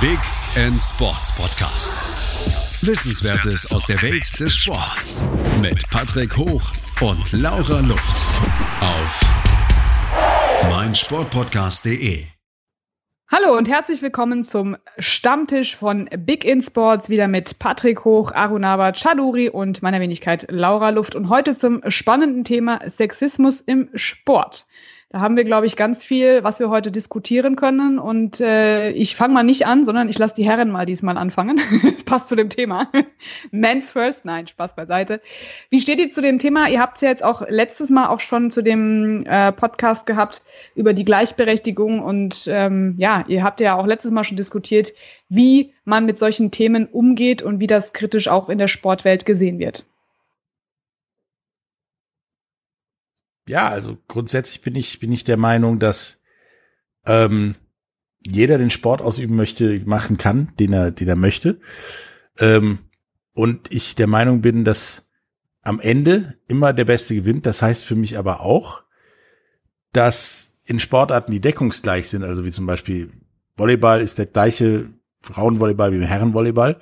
Big End Sports Podcast. Wissenswertes aus der Welt des Sports mit Patrick Hoch und Laura Luft auf meinsportpodcast.de. Hallo und herzlich willkommen zum Stammtisch von Big In Sports, wieder mit Patrick Hoch, Arunava Chaduri und meiner Wenigkeit Laura Luft und heute zum spannenden Thema Sexismus im Sport. Da haben wir, glaube ich, ganz viel, was wir heute diskutieren können. Und äh, ich fange mal nicht an, sondern ich lasse die Herren mal diesmal anfangen. Passt zu dem Thema. Men's First. Nein, Spaß beiseite. Wie steht ihr zu dem Thema? Ihr habt es ja jetzt auch letztes Mal auch schon zu dem äh, Podcast gehabt über die Gleichberechtigung. Und ähm, ja, ihr habt ja auch letztes Mal schon diskutiert, wie man mit solchen Themen umgeht und wie das kritisch auch in der Sportwelt gesehen wird. Ja, also grundsätzlich bin ich, bin ich der Meinung, dass ähm, jeder den Sport ausüben möchte, machen kann, den er, den er möchte. Ähm, und ich der Meinung bin, dass am Ende immer der Beste gewinnt. Das heißt für mich aber auch, dass in Sportarten, die deckungsgleich sind, also wie zum Beispiel Volleyball ist der gleiche Frauenvolleyball wie im Herrenvolleyball,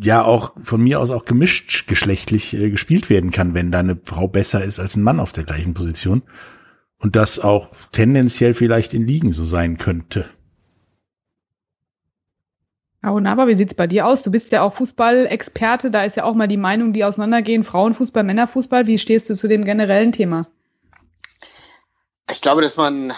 ja auch von mir aus auch gemischt geschlechtlich äh, gespielt werden kann, wenn da eine Frau besser ist als ein Mann auf der gleichen Position. Und das auch tendenziell vielleicht in Ligen so sein könnte. Aber wie sieht's bei dir aus? Du bist ja auch Fußballexperte, da ist ja auch mal die Meinung, die auseinandergehen, Frauenfußball, Männerfußball. Wie stehst du zu dem generellen Thema? Ich glaube, dass man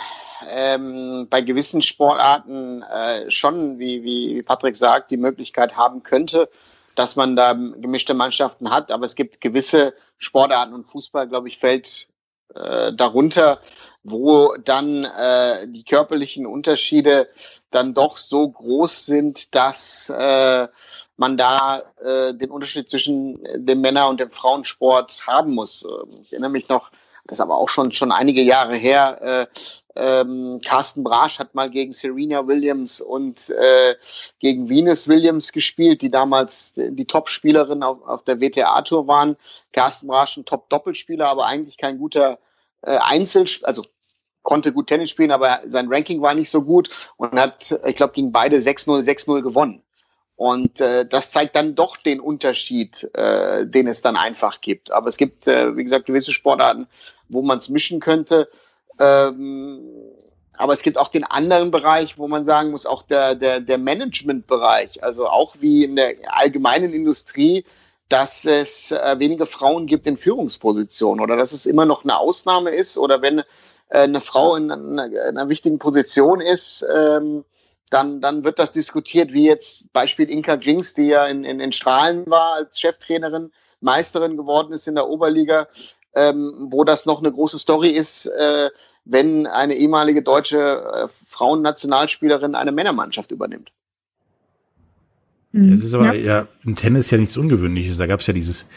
ähm, bei gewissen Sportarten äh, schon, wie, wie Patrick sagt, die Möglichkeit haben könnte, dass man da gemischte Mannschaften hat. Aber es gibt gewisse Sportarten und Fußball, glaube ich, fällt äh, darunter, wo dann äh, die körperlichen Unterschiede dann doch so groß sind, dass äh, man da äh, den Unterschied zwischen dem Männer- und dem Frauensport haben muss. Ich erinnere mich noch, das ist aber auch schon schon einige Jahre her, äh, ähm, Carsten Brasch hat mal gegen Serena Williams und äh, gegen Venus Williams gespielt, die damals die Top-Spielerin auf, auf der WTA-Tour waren. Carsten Brasch ein Top-Doppelspieler, aber eigentlich kein guter äh, Einzelspieler, also konnte gut Tennis spielen, aber sein Ranking war nicht so gut und hat, ich glaube, gegen beide 6-0, 6-0 gewonnen. Und äh, das zeigt dann doch den Unterschied, äh, den es dann einfach gibt. Aber es gibt, äh, wie gesagt, gewisse Sportarten, wo man es mischen könnte. Ähm, aber es gibt auch den anderen Bereich, wo man sagen muss, auch der, der, der Management-Bereich, also auch wie in der allgemeinen Industrie, dass es äh, wenige Frauen gibt in Führungspositionen oder dass es immer noch eine Ausnahme ist oder wenn äh, eine Frau in einer, in einer wichtigen Position ist, ähm, dann, dann wird das diskutiert, wie jetzt Beispiel Inka Grings, die ja in, in, in Strahlen war als Cheftrainerin, Meisterin geworden ist in der Oberliga, ähm, wo das noch eine große Story ist, äh, wenn eine ehemalige deutsche äh, Frauennationalspielerin eine Männermannschaft übernimmt. Mhm. Es ist aber ja. ja im Tennis ja nichts Ungewöhnliches. Da gab es ja dieses,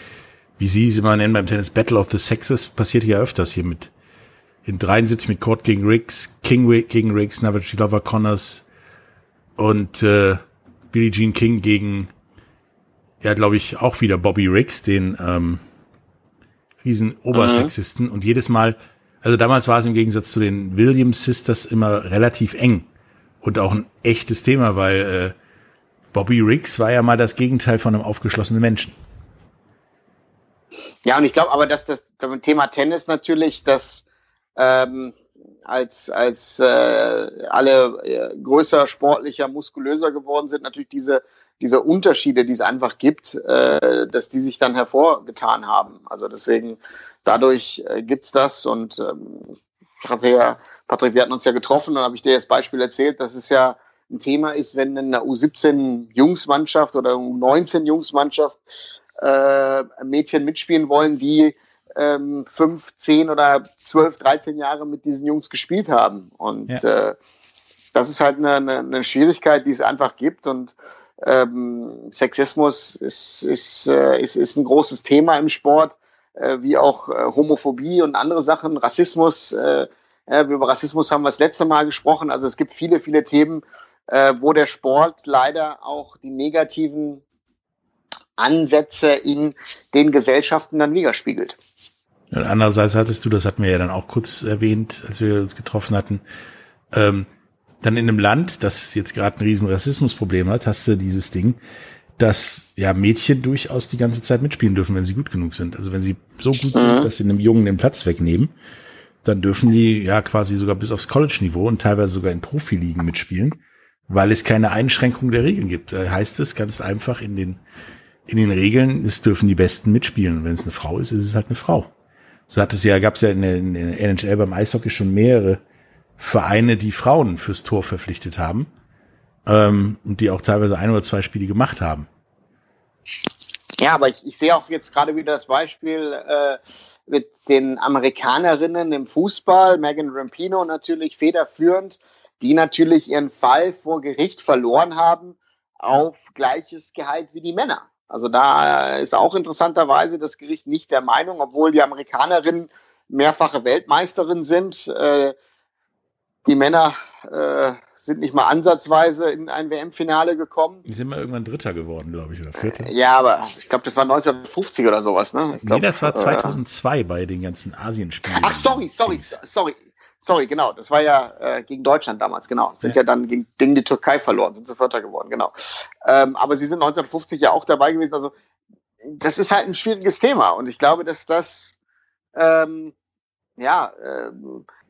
wie Sie es immer nennen beim Tennis, Battle of the Sexes, passiert ja öfters hier mit in 73 mit Court gegen Riggs, King gegen Riggs, Navratilova Connors und äh, Billie Jean King gegen ja, glaube ich, auch wieder Bobby Riggs, den ähm, riesen Obersexisten. Mhm. Und jedes Mal also damals war es im Gegensatz zu den Williams Sisters immer relativ eng und auch ein echtes Thema, weil äh, Bobby Riggs war ja mal das Gegenteil von einem aufgeschlossenen Menschen. Ja, und ich glaube aber, dass das Thema Tennis natürlich, dass ähm, als, als äh, alle äh, größer, sportlicher, muskulöser geworden sind, natürlich diese, diese Unterschiede, die es einfach gibt, äh, dass die sich dann hervorgetan haben. Also deswegen dadurch äh, gibt's das und ähm, ich hatte ja, Patrick, wir hatten uns ja getroffen und habe ich dir das Beispiel erzählt, dass es ja ein Thema ist, wenn in einer U17 Jungsmannschaft oder U19 Jungsmannschaft äh, Mädchen mitspielen wollen, die ähm, fünf, zehn oder zwölf, dreizehn Jahre mit diesen Jungs gespielt haben. Und ja. äh, das ist halt eine, eine, eine Schwierigkeit, die es einfach gibt. Und ähm, Sexismus ist, ist, äh, ist, ist ein großes Thema im Sport äh, wie auch äh, Homophobie und andere Sachen, Rassismus. Äh, äh, über Rassismus haben wir das letzte Mal gesprochen. Also es gibt viele, viele Themen, äh, wo der Sport leider auch die negativen Ansätze in den Gesellschaften dann widerspiegelt. Und andererseits hattest du, das hatten wir ja dann auch kurz erwähnt, als wir uns getroffen hatten, ähm, dann in einem Land, das jetzt gerade ein riesen Rassismusproblem hat, hast du dieses Ding, dass ja Mädchen durchaus die ganze Zeit mitspielen dürfen, wenn sie gut genug sind. Also wenn sie so gut sind, mhm. dass sie einem Jungen den Platz wegnehmen, dann dürfen die ja quasi sogar bis aufs College-Niveau und teilweise sogar in Profiligen mitspielen, weil es keine Einschränkung der Regeln gibt. Da heißt es ganz einfach in den, in den Regeln, es dürfen die Besten mitspielen. Und wenn es eine Frau ist, ist es halt eine Frau. So hat es ja, gab es ja in der, NHL beim Eishockey schon mehrere Vereine, die Frauen fürs Tor verpflichtet haben ähm, und die auch teilweise ein oder zwei Spiele gemacht haben. Ja, aber ich, ich sehe auch jetzt gerade wieder das Beispiel äh, mit den Amerikanerinnen im Fußball, Megan Rampino natürlich federführend, die natürlich ihren Fall vor Gericht verloren haben auf gleiches Gehalt wie die Männer. Also da ist auch interessanterweise das Gericht nicht der Meinung, obwohl die Amerikanerinnen mehrfache Weltmeisterin sind. Äh, die Männer äh, sind nicht mal ansatzweise in ein WM-Finale gekommen. Die sind mal irgendwann Dritter geworden, glaube ich, oder Vierter. Äh, ja, aber ich glaube, das war 1950 oder sowas, ne? Ich glaub, nee, das war 2002 äh, bei den ganzen Asienspielen. Ach, sorry, sorry, sorry. Sorry, genau. Das war ja äh, gegen Deutschland damals, genau. Sind ja, ja dann gegen, gegen, die Türkei verloren, sind sie Vierter geworden, genau. Ähm, aber sie sind 1950 ja auch dabei gewesen. Also das ist halt ein schwieriges Thema. Und ich glaube, dass das ähm, ja, äh,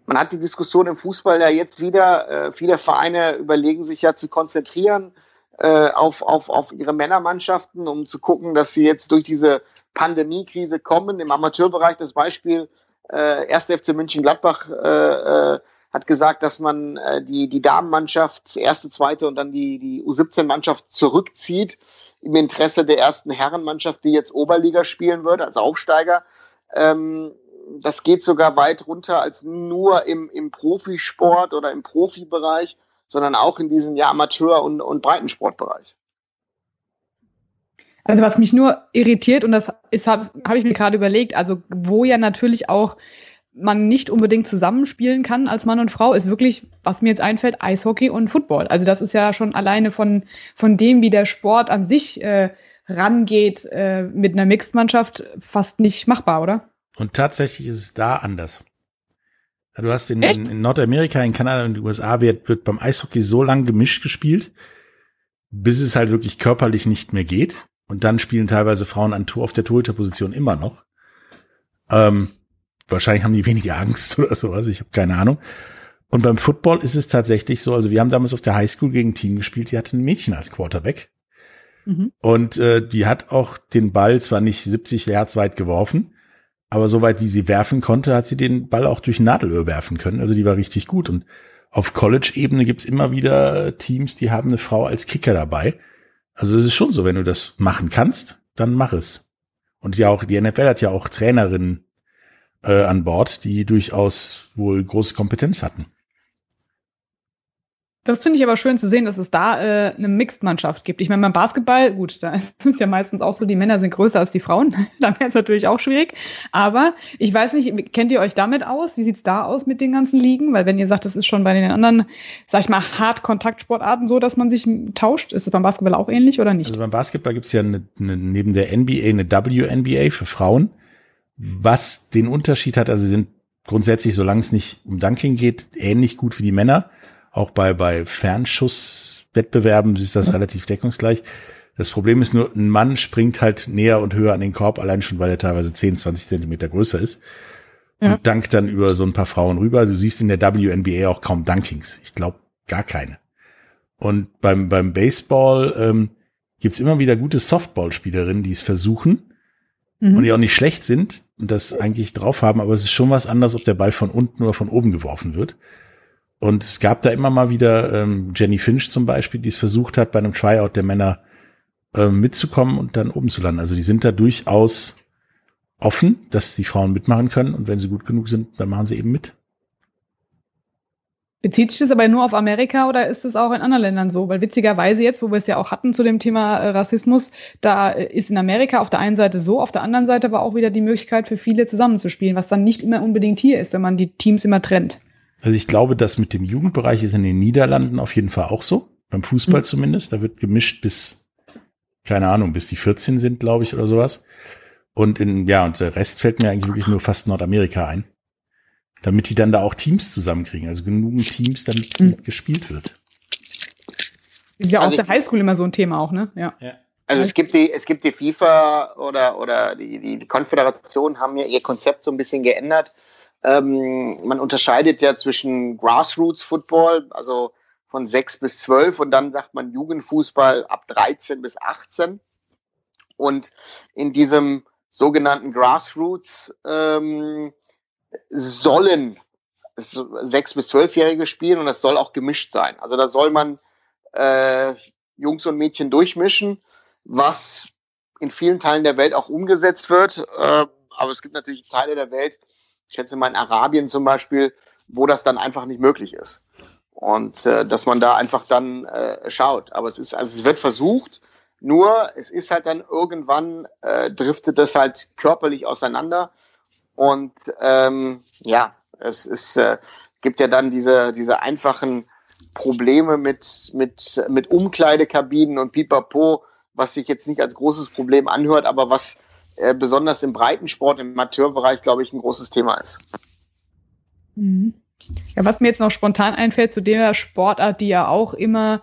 man hat die Diskussion im Fußball ja jetzt wieder. Äh, viele Vereine überlegen sich ja zu konzentrieren äh, auf, auf, auf ihre Männermannschaften, um zu gucken, dass sie jetzt durch diese Pandemiekrise kommen. Im Amateurbereich das Beispiel äh, 1. FC München Gladbach äh, äh, hat gesagt, dass man äh, die, die Damenmannschaft, erste, zweite und dann die, die U17-Mannschaft zurückzieht im Interesse der ersten Herrenmannschaft, die jetzt Oberliga spielen würde, als Aufsteiger. Ähm, das geht sogar weit runter als nur im, im Profisport oder im Profibereich, sondern auch in diesen ja, Amateur- und, und Breitensportbereich. Also was mich nur irritiert, und das habe hab ich mir gerade überlegt, also wo ja natürlich auch man nicht unbedingt zusammenspielen kann als Mann und Frau, ist wirklich, was mir jetzt einfällt, Eishockey und Football. Also das ist ja schon alleine von, von dem, wie der Sport an sich äh, rangeht, äh, mit einer Mixed-Mannschaft fast nicht machbar, oder? Und tatsächlich ist es da anders. Du hast in, in, in Nordamerika, in Kanada und in den USA wird, wird beim Eishockey so lang gemischt gespielt, bis es halt wirklich körperlich nicht mehr geht. Und dann spielen teilweise Frauen an auf der Torhüterposition immer noch. Ähm, wahrscheinlich haben die weniger Angst oder sowas, ich habe keine Ahnung. Und beim Football ist es tatsächlich so, also wir haben damals auf der Highschool gegen ein Team gespielt, die hatte ein Mädchen als Quarterback. Mhm. Und äh, die hat auch den Ball zwar nicht 70 Yards weit geworfen, aber soweit wie sie werfen konnte, hat sie den Ball auch durch Nadelöhr werfen können. Also die war richtig gut. Und auf College-Ebene gibt's immer wieder Teams, die haben eine Frau als Kicker dabei. Also es ist schon so, wenn du das machen kannst, dann mach es. Und ja auch, die NFL hat ja auch Trainerinnen äh, an Bord, die durchaus wohl große Kompetenz hatten. Das finde ich aber schön zu sehen, dass es da äh, eine Mixed-Mannschaft gibt. Ich meine, beim Basketball, gut, da ist ja meistens auch so, die Männer sind größer als die Frauen. da wäre es natürlich auch schwierig. Aber ich weiß nicht, kennt ihr euch damit aus? Wie sieht's da aus mit den ganzen Ligen? Weil wenn ihr sagt, das ist schon bei den anderen, sag ich mal, Hart-Kontaktsportarten so, dass man sich tauscht, ist es beim Basketball auch ähnlich oder nicht? Also beim Basketball gibt's ja eine, eine, neben der NBA eine WNBA für Frauen. Was den Unterschied hat, also sie sind grundsätzlich, solange es nicht um Dunking geht, ähnlich gut wie die Männer auch bei, bei Fernschusswettbewerben ist das relativ deckungsgleich. Das Problem ist nur, ein Mann springt halt näher und höher an den Korb, allein schon, weil er teilweise 10, 20 Zentimeter größer ist. Ja. Und dankt dann über so ein paar Frauen rüber. Du siehst in der WNBA auch kaum Dunkings. Ich glaube, gar keine. Und beim, beim Baseball ähm, gibt's immer wieder gute Softballspielerinnen, die es versuchen mhm. und die auch nicht schlecht sind und das eigentlich drauf haben, aber es ist schon was anderes, ob der Ball von unten oder von oben geworfen wird. Und es gab da immer mal wieder ähm, Jenny Finch zum Beispiel, die es versucht hat, bei einem Tryout der Männer äh, mitzukommen und dann oben zu landen. Also die sind da durchaus offen, dass die Frauen mitmachen können und wenn sie gut genug sind, dann machen sie eben mit. Bezieht sich das aber nur auf Amerika oder ist es auch in anderen Ländern so? Weil witzigerweise jetzt, wo wir es ja auch hatten zu dem Thema äh, Rassismus, da äh, ist in Amerika auf der einen Seite so, auf der anderen Seite aber auch wieder die Möglichkeit für viele zusammenzuspielen, was dann nicht immer unbedingt hier ist, wenn man die Teams immer trennt. Also ich glaube, dass mit dem Jugendbereich ist in den Niederlanden auf jeden Fall auch so. Beim Fußball mhm. zumindest. Da wird gemischt bis, keine Ahnung, bis die 14 sind, glaube ich, oder sowas. Und in, ja, und der Rest fällt mir eigentlich wirklich nur fast Nordamerika ein. damit die dann da auch Teams zusammenkriegen, also genügend Teams, damit mhm. gespielt wird. Ist ja also auf der Highschool immer so ein Thema auch, ne? Ja. ja. Also es gibt die, es gibt die FIFA oder, oder die, die, die Konföderation haben ja ihr Konzept so ein bisschen geändert. Ähm, man unterscheidet ja zwischen Grassroots Football, also von sechs bis zwölf und dann sagt man Jugendfußball ab 13 bis 18. Und in diesem sogenannten Grassroots ähm, sollen sechs bis zwölfjährige spielen und das soll auch gemischt sein. Also da soll man äh, Jungs und Mädchen durchmischen, was in vielen Teilen der Welt auch umgesetzt wird. Äh, aber es gibt natürlich Teile der Welt, ich schätze mal in Arabien zum Beispiel, wo das dann einfach nicht möglich ist. Und äh, dass man da einfach dann äh, schaut. Aber es ist, also es wird versucht, nur es ist halt dann irgendwann äh, driftet das halt körperlich auseinander. Und ähm, ja, es ist, äh, gibt ja dann diese, diese einfachen Probleme mit, mit, mit Umkleidekabinen und Pipapo, was sich jetzt nicht als großes Problem anhört, aber was äh, besonders im Breitensport, im Amateurbereich, glaube ich, ein großes Thema ist. Mhm. Ja, was mir jetzt noch spontan einfällt zu der Sportart, die ja auch immer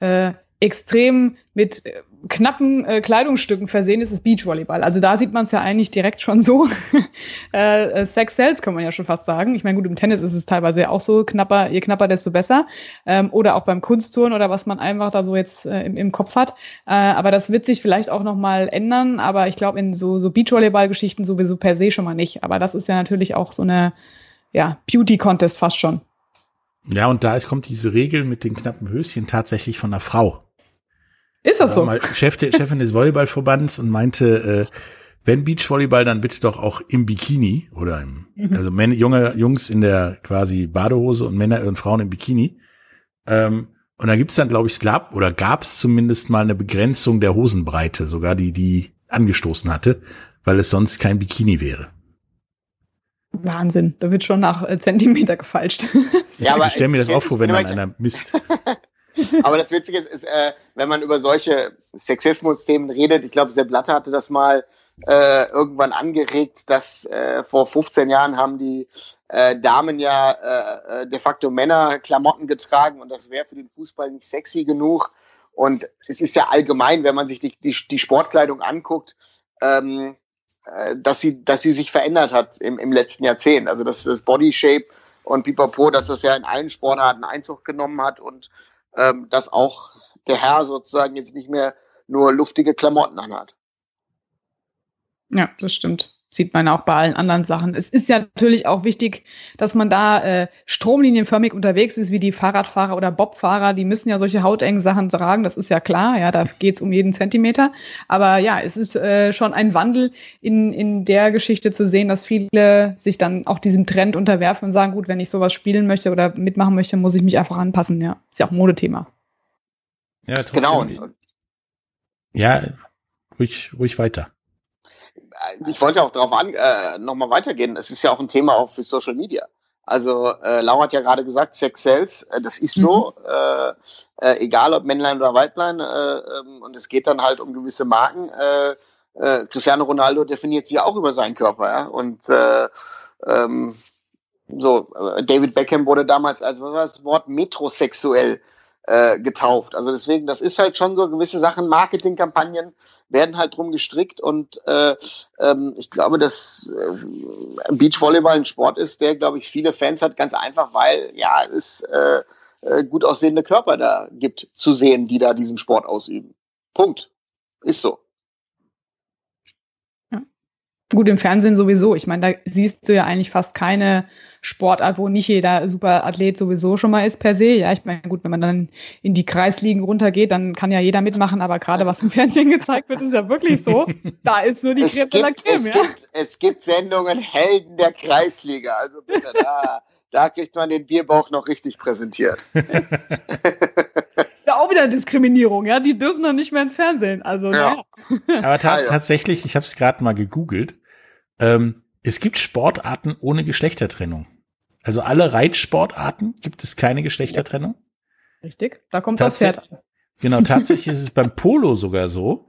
äh, extrem mit äh, knappen äh, Kleidungsstücken versehen ist, ist Beachvolleyball. Also da sieht man es ja eigentlich direkt schon so. äh, äh, Sex Cells kann man ja schon fast sagen. Ich meine, gut, im Tennis ist es teilweise auch so, knapper, je knapper, desto besser. Ähm, oder auch beim Kunsttouren oder was man einfach da so jetzt äh, im, im Kopf hat. Äh, aber das wird sich vielleicht auch nochmal ändern. Aber ich glaube, in so, so Beachvolleyball-Geschichten sowieso per se schon mal nicht. Aber das ist ja natürlich auch so eine ja, Beauty-Contest fast schon. Ja, und da ist, kommt diese Regel mit den knappen Höschen tatsächlich von einer Frau. Ist das so? Mal Chef, Chefin des Volleyballverbands und meinte, äh, wenn Beachvolleyball, dann bitte doch auch im Bikini oder im, mhm. also Männer, junge Jungs in der quasi Badehose und Männer und Frauen im Bikini. Ähm, und da gibt's dann, glaube ich, gab oder gab's zumindest mal eine Begrenzung der Hosenbreite, sogar die, die angestoßen hatte, weil es sonst kein Bikini wäre. Wahnsinn, da wird schon nach äh, Zentimeter gefalscht. Ja, aber ich stelle mir das auch vor, wenn dann einer misst. Aber das Witzige ist, ist äh, wenn man über solche Sexismus-Themen redet, ich glaube, Sepp Blatter hatte das mal äh, irgendwann angeregt, dass äh, vor 15 Jahren haben die äh, Damen ja äh, äh, de facto Männerklamotten getragen und das wäre für den Fußball nicht sexy genug. Und es ist ja allgemein, wenn man sich die, die, die Sportkleidung anguckt, ähm, äh, dass sie, dass sie sich verändert hat im, im letzten Jahrzehnt. Also dass das Body Shape und Pipapo, dass das ja in allen Sportarten Einzug genommen hat und ähm, dass auch der Herr sozusagen jetzt nicht mehr nur luftige Klamotten anhat. Ja, das stimmt. Sieht man auch bei allen anderen Sachen. Es ist ja natürlich auch wichtig, dass man da äh, stromlinienförmig unterwegs ist, wie die Fahrradfahrer oder Bobfahrer. Die müssen ja solche hautengen Sachen tragen, das ist ja klar. Ja, da geht's um jeden Zentimeter. Aber ja, es ist äh, schon ein Wandel in, in der Geschichte zu sehen, dass viele sich dann auch diesem Trend unterwerfen und sagen, gut, wenn ich sowas spielen möchte oder mitmachen möchte, muss ich mich einfach anpassen. Ja, ist ja auch ein Modethema. Ja, genau. Ja, ruhig, ruhig weiter. Ich wollte auch darauf an, äh, nochmal weitergehen. Es ist ja auch ein Thema auch für Social Media. Also äh, Laura hat ja gerade gesagt, Sex sells, äh, das ist so, mhm. äh, äh, egal ob Männlein oder Weiblein. Äh, ähm, und es geht dann halt um gewisse Marken. Äh, äh, Cristiano Ronaldo definiert sich auch über seinen Körper. Ja? Und äh, ähm, so, äh, David Beckham wurde damals als was war das Wort metrosexuell äh, getauft. Also deswegen, das ist halt schon so gewisse Sachen, Marketingkampagnen werden halt drum gestrickt und äh, ähm, ich glaube, dass äh, Beachvolleyball ein Sport ist, der, glaube ich, viele Fans hat, ganz einfach, weil ja es äh, äh, gut aussehende Körper da gibt zu sehen, die da diesen Sport ausüben. Punkt. Ist so. Ja. Gut, im Fernsehen sowieso. Ich meine, da siehst du ja eigentlich fast keine Sportart, wo nicht jeder Superathlet sowieso schon mal ist per se. Ja, ich meine, gut, wenn man dann in die Kreisligen runtergeht, dann kann ja jeder mitmachen, aber gerade was im Fernsehen gezeigt wird, ist ja wirklich so. Da ist nur die Creme de la Creme, es, ja? gibt, es gibt Sendungen Helden der Kreisliga. Also bitte, da, da kriegt man den Bierbauch noch richtig präsentiert. ja, auch wieder Diskriminierung, ja. Die dürfen dann nicht mehr ins Fernsehen. Also, ja. ja. Aber ta ah, tatsächlich, ich habe es gerade mal gegoogelt. Ähm, es gibt Sportarten ohne Geschlechtertrennung. Also alle Reitsportarten gibt es keine Geschlechtertrennung. Richtig, da kommt das Pferd Genau, tatsächlich ist es beim Polo sogar so,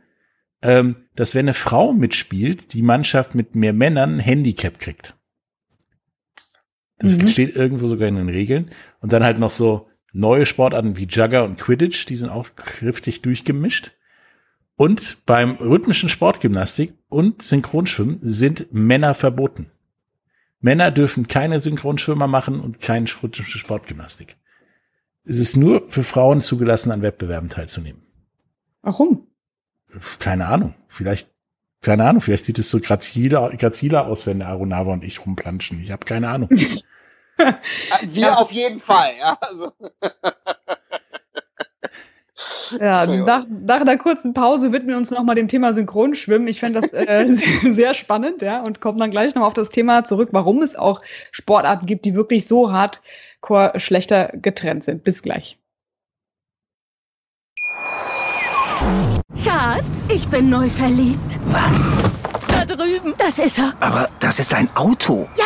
ähm, dass wenn eine Frau mitspielt, die Mannschaft mit mehr Männern ein Handicap kriegt. Das mhm. steht irgendwo sogar in den Regeln. Und dann halt noch so neue Sportarten wie Jugger und Quidditch, die sind auch kräftig durchgemischt. Und beim rhythmischen Sportgymnastik und Synchronschwimmen sind Männer verboten. Männer dürfen keine Synchronschwimmer machen und keine rhythmische Sportgymnastik. Es ist nur für Frauen zugelassen, an Wettbewerben teilzunehmen. Warum? Keine Ahnung. Vielleicht, keine Ahnung, vielleicht sieht es so graziler, graziler aus, wenn der Arunava und ich rumplanschen. Ich habe keine Ahnung. Wir ja. auf jeden Fall, ja. Also. Ja, nach, nach einer kurzen Pause widmen wir uns nochmal dem Thema Synchronschwimmen. Ich fände das äh, sehr spannend, ja, und kommen dann gleich noch auf das Thema zurück, warum es auch Sportarten gibt, die wirklich so hardcore schlechter getrennt sind. Bis gleich. Schatz, ich bin neu verliebt. Was? Da drüben. Das ist er. Aber das ist ein Auto. Ja,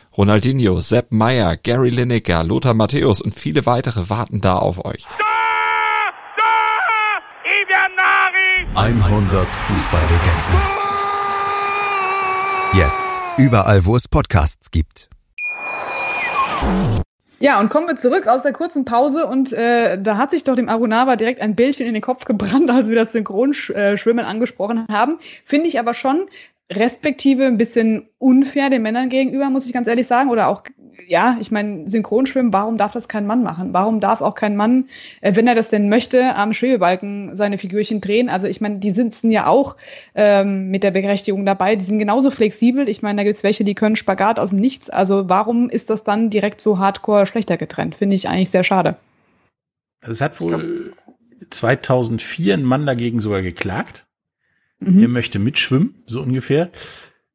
Ronaldinho, Sepp Meyer, Gary Lineker, Lothar Matthäus und viele weitere warten da auf euch. 100 Fußballlegenden. Jetzt überall, wo es Podcasts gibt. Ja, und kommen wir zurück aus der kurzen Pause und äh, da hat sich doch dem Arunava direkt ein Bildchen in den Kopf gebrannt, als wir das Synchronschwimmen angesprochen haben. Finde ich aber schon respektive ein bisschen unfair den Männern gegenüber, muss ich ganz ehrlich sagen, oder auch ja, ich meine, Synchronschwimmen, warum darf das kein Mann machen? Warum darf auch kein Mann, äh, wenn er das denn möchte, am Schwebebalken seine Figürchen drehen? Also ich meine, die sitzen ja auch ähm, mit der Berechtigung dabei, die sind genauso flexibel. Ich meine, da gibt's welche, die können Spagat aus dem Nichts. Also warum ist das dann direkt so hardcore schlechter getrennt? Finde ich eigentlich sehr schade. Also es hat wohl 2004 ein Mann dagegen sogar geklagt. Mhm. Er möchte mitschwimmen, so ungefähr.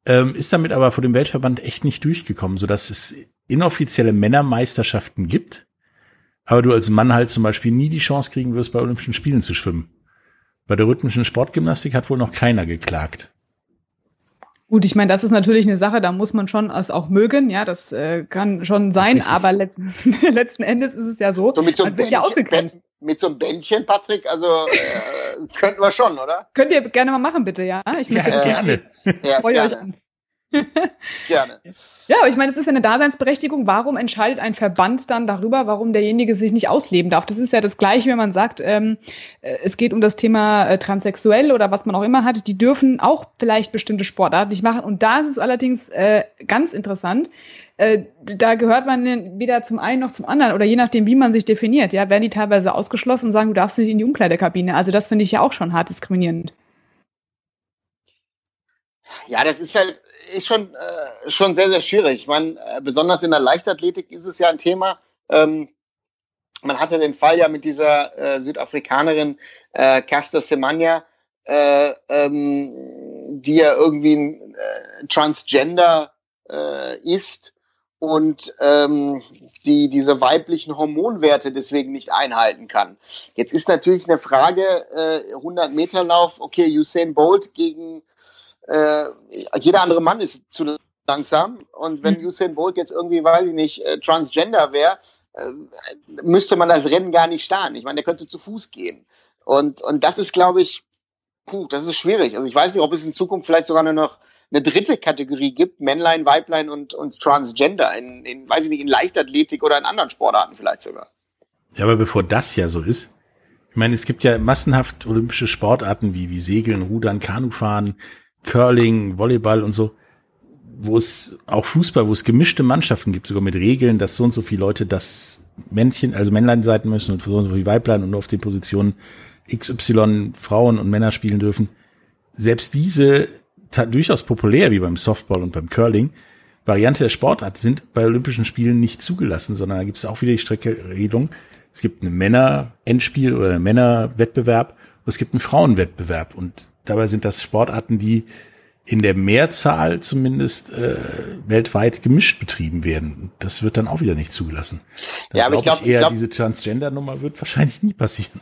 Ähm, ist damit aber vor dem Weltverband echt nicht durchgekommen, so dass es inoffizielle Männermeisterschaften gibt, aber du als Mann halt zum Beispiel nie die Chance kriegen wirst, bei Olympischen Spielen zu schwimmen. Bei der rhythmischen Sportgymnastik hat wohl noch keiner geklagt. Gut, ich meine, das ist natürlich eine Sache, da muss man schon es auch mögen, ja, das äh, kann schon sein, aber letzten, letzten Endes ist es ja so, so mit so einem Bändchen, ja mit so einem Bändchen, Patrick, also äh, könnten wir schon, oder? Könnt ihr gerne mal machen, bitte, ja? Ich ja, gerne. Ja, gerne. Euch an. Gerne. Ja, aber ich meine, es ist ja eine Daseinsberechtigung. Warum entscheidet ein Verband dann darüber, warum derjenige sich nicht ausleben darf? Das ist ja das Gleiche, wenn man sagt, ähm, äh, es geht um das Thema äh, transsexuell oder was man auch immer hat. Die dürfen auch vielleicht bestimmte Sportarten nicht machen. Und da ist es allerdings äh, ganz interessant. Äh, da gehört man weder zum einen noch zum anderen oder je nachdem, wie man sich definiert. Ja, werden die teilweise ausgeschlossen und sagen, du darfst nicht in die Umkleidekabine. Also das finde ich ja auch schon hart diskriminierend. Ja, das ist halt ist schon, äh, schon sehr, sehr schwierig. Ich meine, äh, besonders in der Leichtathletik ist es ja ein Thema. Ähm, man hatte den Fall ja mit dieser äh, Südafrikanerin äh, Caster Semenya, äh, ähm, die ja irgendwie ein äh, Transgender ist und ähm, die diese weiblichen Hormonwerte deswegen nicht einhalten kann. Jetzt ist natürlich eine Frage, äh, 100 Meter Lauf, okay, Usain Bolt gegen äh, jeder andere Mann ist zu langsam. Und wenn mhm. Usain Bolt jetzt irgendwie, weiß ich nicht, äh, Transgender wäre, äh, müsste man das Rennen gar nicht starten. Ich meine, der könnte zu Fuß gehen. Und, und das ist, glaube ich, puh, das ist schwierig. Also ich weiß nicht, ob es in Zukunft vielleicht sogar nur noch eine dritte Kategorie gibt, Männlein, Weiblein und, und Transgender, in, in, weiß ich nicht, in Leichtathletik oder in anderen Sportarten vielleicht sogar. Ja, aber bevor das ja so ist, ich meine, es gibt ja massenhaft olympische Sportarten wie, wie Segeln, Rudern, Kanufahren, Curling, Volleyball und so, wo es auch Fußball, wo es gemischte Mannschaften gibt, sogar mit Regeln, dass so und so viele Leute das Männchen, also Männlein seiten müssen und so und so viele Weiblein und nur auf den Positionen XY Frauen und Männer spielen dürfen. Selbst diese durchaus populär, wie beim Softball und beim Curling, Variante der Sportart sind bei Olympischen Spielen nicht zugelassen, sondern da gibt es auch wieder die Streckeregelung. Es gibt eine Männer-Endspiel oder Männer-Wettbewerb und es gibt einen Frauenwettbewerb und dabei sind das Sportarten, die in der Mehrzahl zumindest äh, weltweit gemischt betrieben werden. Das wird dann auch wieder nicht zugelassen. Dann ja, aber glaub ich glaube, eher, glaub, diese Transgender-Nummer wird wahrscheinlich nie passieren.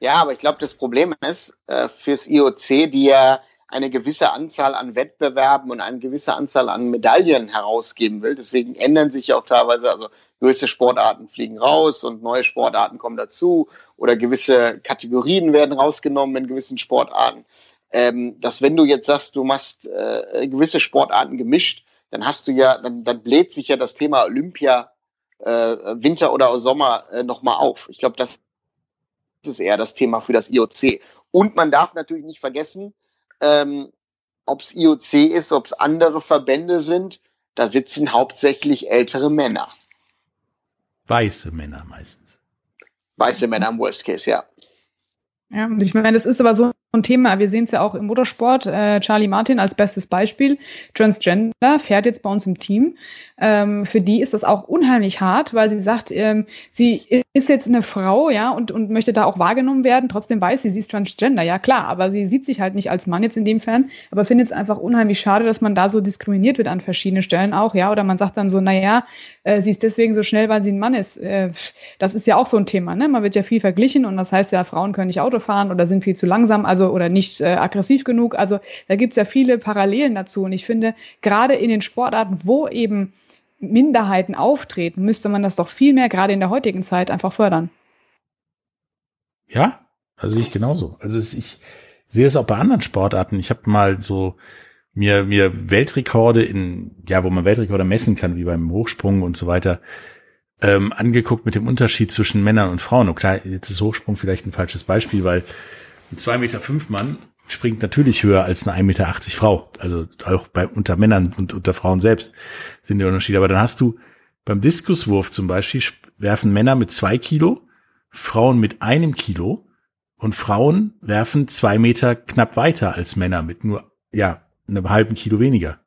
Ja, aber ich glaube, das Problem ist äh, fürs IOC, die ja eine gewisse Anzahl an Wettbewerben und eine gewisse Anzahl an Medaillen herausgeben will. Deswegen ändern sich ja auch teilweise, also gewisse Sportarten fliegen raus und neue Sportarten kommen dazu oder gewisse Kategorien werden rausgenommen in gewissen Sportarten ähm, dass wenn du jetzt sagst, du machst äh, gewisse Sportarten gemischt, dann hast du ja, dann, dann bläht sich ja das Thema Olympia äh, Winter oder Sommer äh, nochmal auf. Ich glaube, das ist eher das Thema für das IOC. Und man darf natürlich nicht vergessen, ähm, ob es IOC ist, ob es andere Verbände sind, da sitzen hauptsächlich ältere Männer. Weiße Männer meistens. Weiße Männer im Worst Case, ja. Ja, und ich meine, das ist aber so ein Thema. Wir sehen es ja auch im Motorsport. Äh, Charlie Martin als bestes Beispiel. Transgender fährt jetzt bei uns im Team. Ähm, für die ist das auch unheimlich hart, weil sie sagt, ähm, sie ist jetzt eine Frau, ja, und, und möchte da auch wahrgenommen werden. Trotzdem weiß sie, sie ist Transgender, ja klar, aber sie sieht sich halt nicht als Mann jetzt in dem Fall, aber findet es einfach unheimlich schade, dass man da so diskriminiert wird an verschiedenen Stellen auch, ja, oder man sagt dann so, naja, äh, sie ist deswegen so schnell, weil sie ein Mann ist. Äh, das ist ja auch so ein Thema, ne? Man wird ja viel verglichen und das heißt ja, Frauen können nicht Auto fahren oder sind viel zu langsam, also oder nicht äh, aggressiv genug. Also da gibt's ja viele Parallelen dazu. Und ich finde, gerade in den Sportarten, wo eben Minderheiten auftreten, müsste man das doch viel mehr gerade in der heutigen Zeit einfach fördern. Ja, also ich genauso. Also ich sehe es auch bei anderen Sportarten. Ich habe mal so mir mir Weltrekorde in ja, wo man Weltrekorde messen kann, wie beim Hochsprung und so weiter, ähm, angeguckt mit dem Unterschied zwischen Männern und Frauen. Und klar, jetzt ist Hochsprung vielleicht ein falsches Beispiel, weil ein 2,5 Meter fünf Mann springt natürlich höher als eine 1,80 Meter Frau. Also auch bei unter Männern und unter Frauen selbst sind die Unterschiede. Aber dann hast du beim Diskuswurf zum Beispiel werfen Männer mit zwei Kilo, Frauen mit einem Kilo und Frauen werfen zwei Meter knapp weiter als Männer mit nur, ja, einem halben Kilo weniger.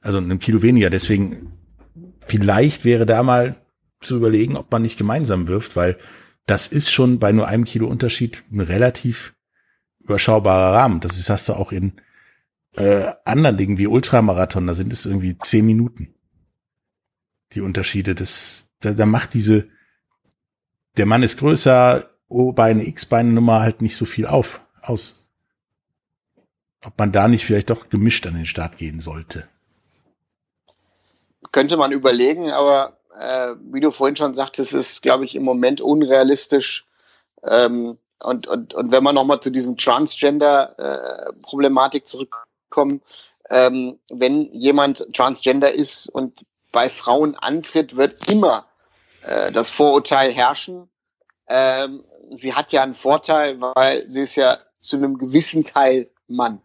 Also einem Kilo weniger. Deswegen vielleicht wäre da mal zu überlegen, ob man nicht gemeinsam wirft, weil das ist schon bei nur einem Kilo Unterschied ein relativ überschaubarer Rahmen. Das ist, hast du auch in äh, anderen Dingen wie Ultramarathon, da sind es irgendwie zehn Minuten. Die Unterschiede, das, da, da macht diese, der Mann ist größer, O-Beine, X-Beine-Nummer halt nicht so viel auf, aus. Ob man da nicht vielleicht doch gemischt an den Start gehen sollte. Könnte man überlegen, aber äh, wie du vorhin schon sagtest, ist, glaube ich, im Moment unrealistisch. Ähm, und, und, und wenn wir nochmal zu diesem Transgender-Problematik äh, zurückkommen, ähm, wenn jemand Transgender ist und bei Frauen antritt, wird immer äh, das Vorurteil herrschen. Ähm, sie hat ja einen Vorteil, weil sie ist ja zu einem gewissen Teil Mann.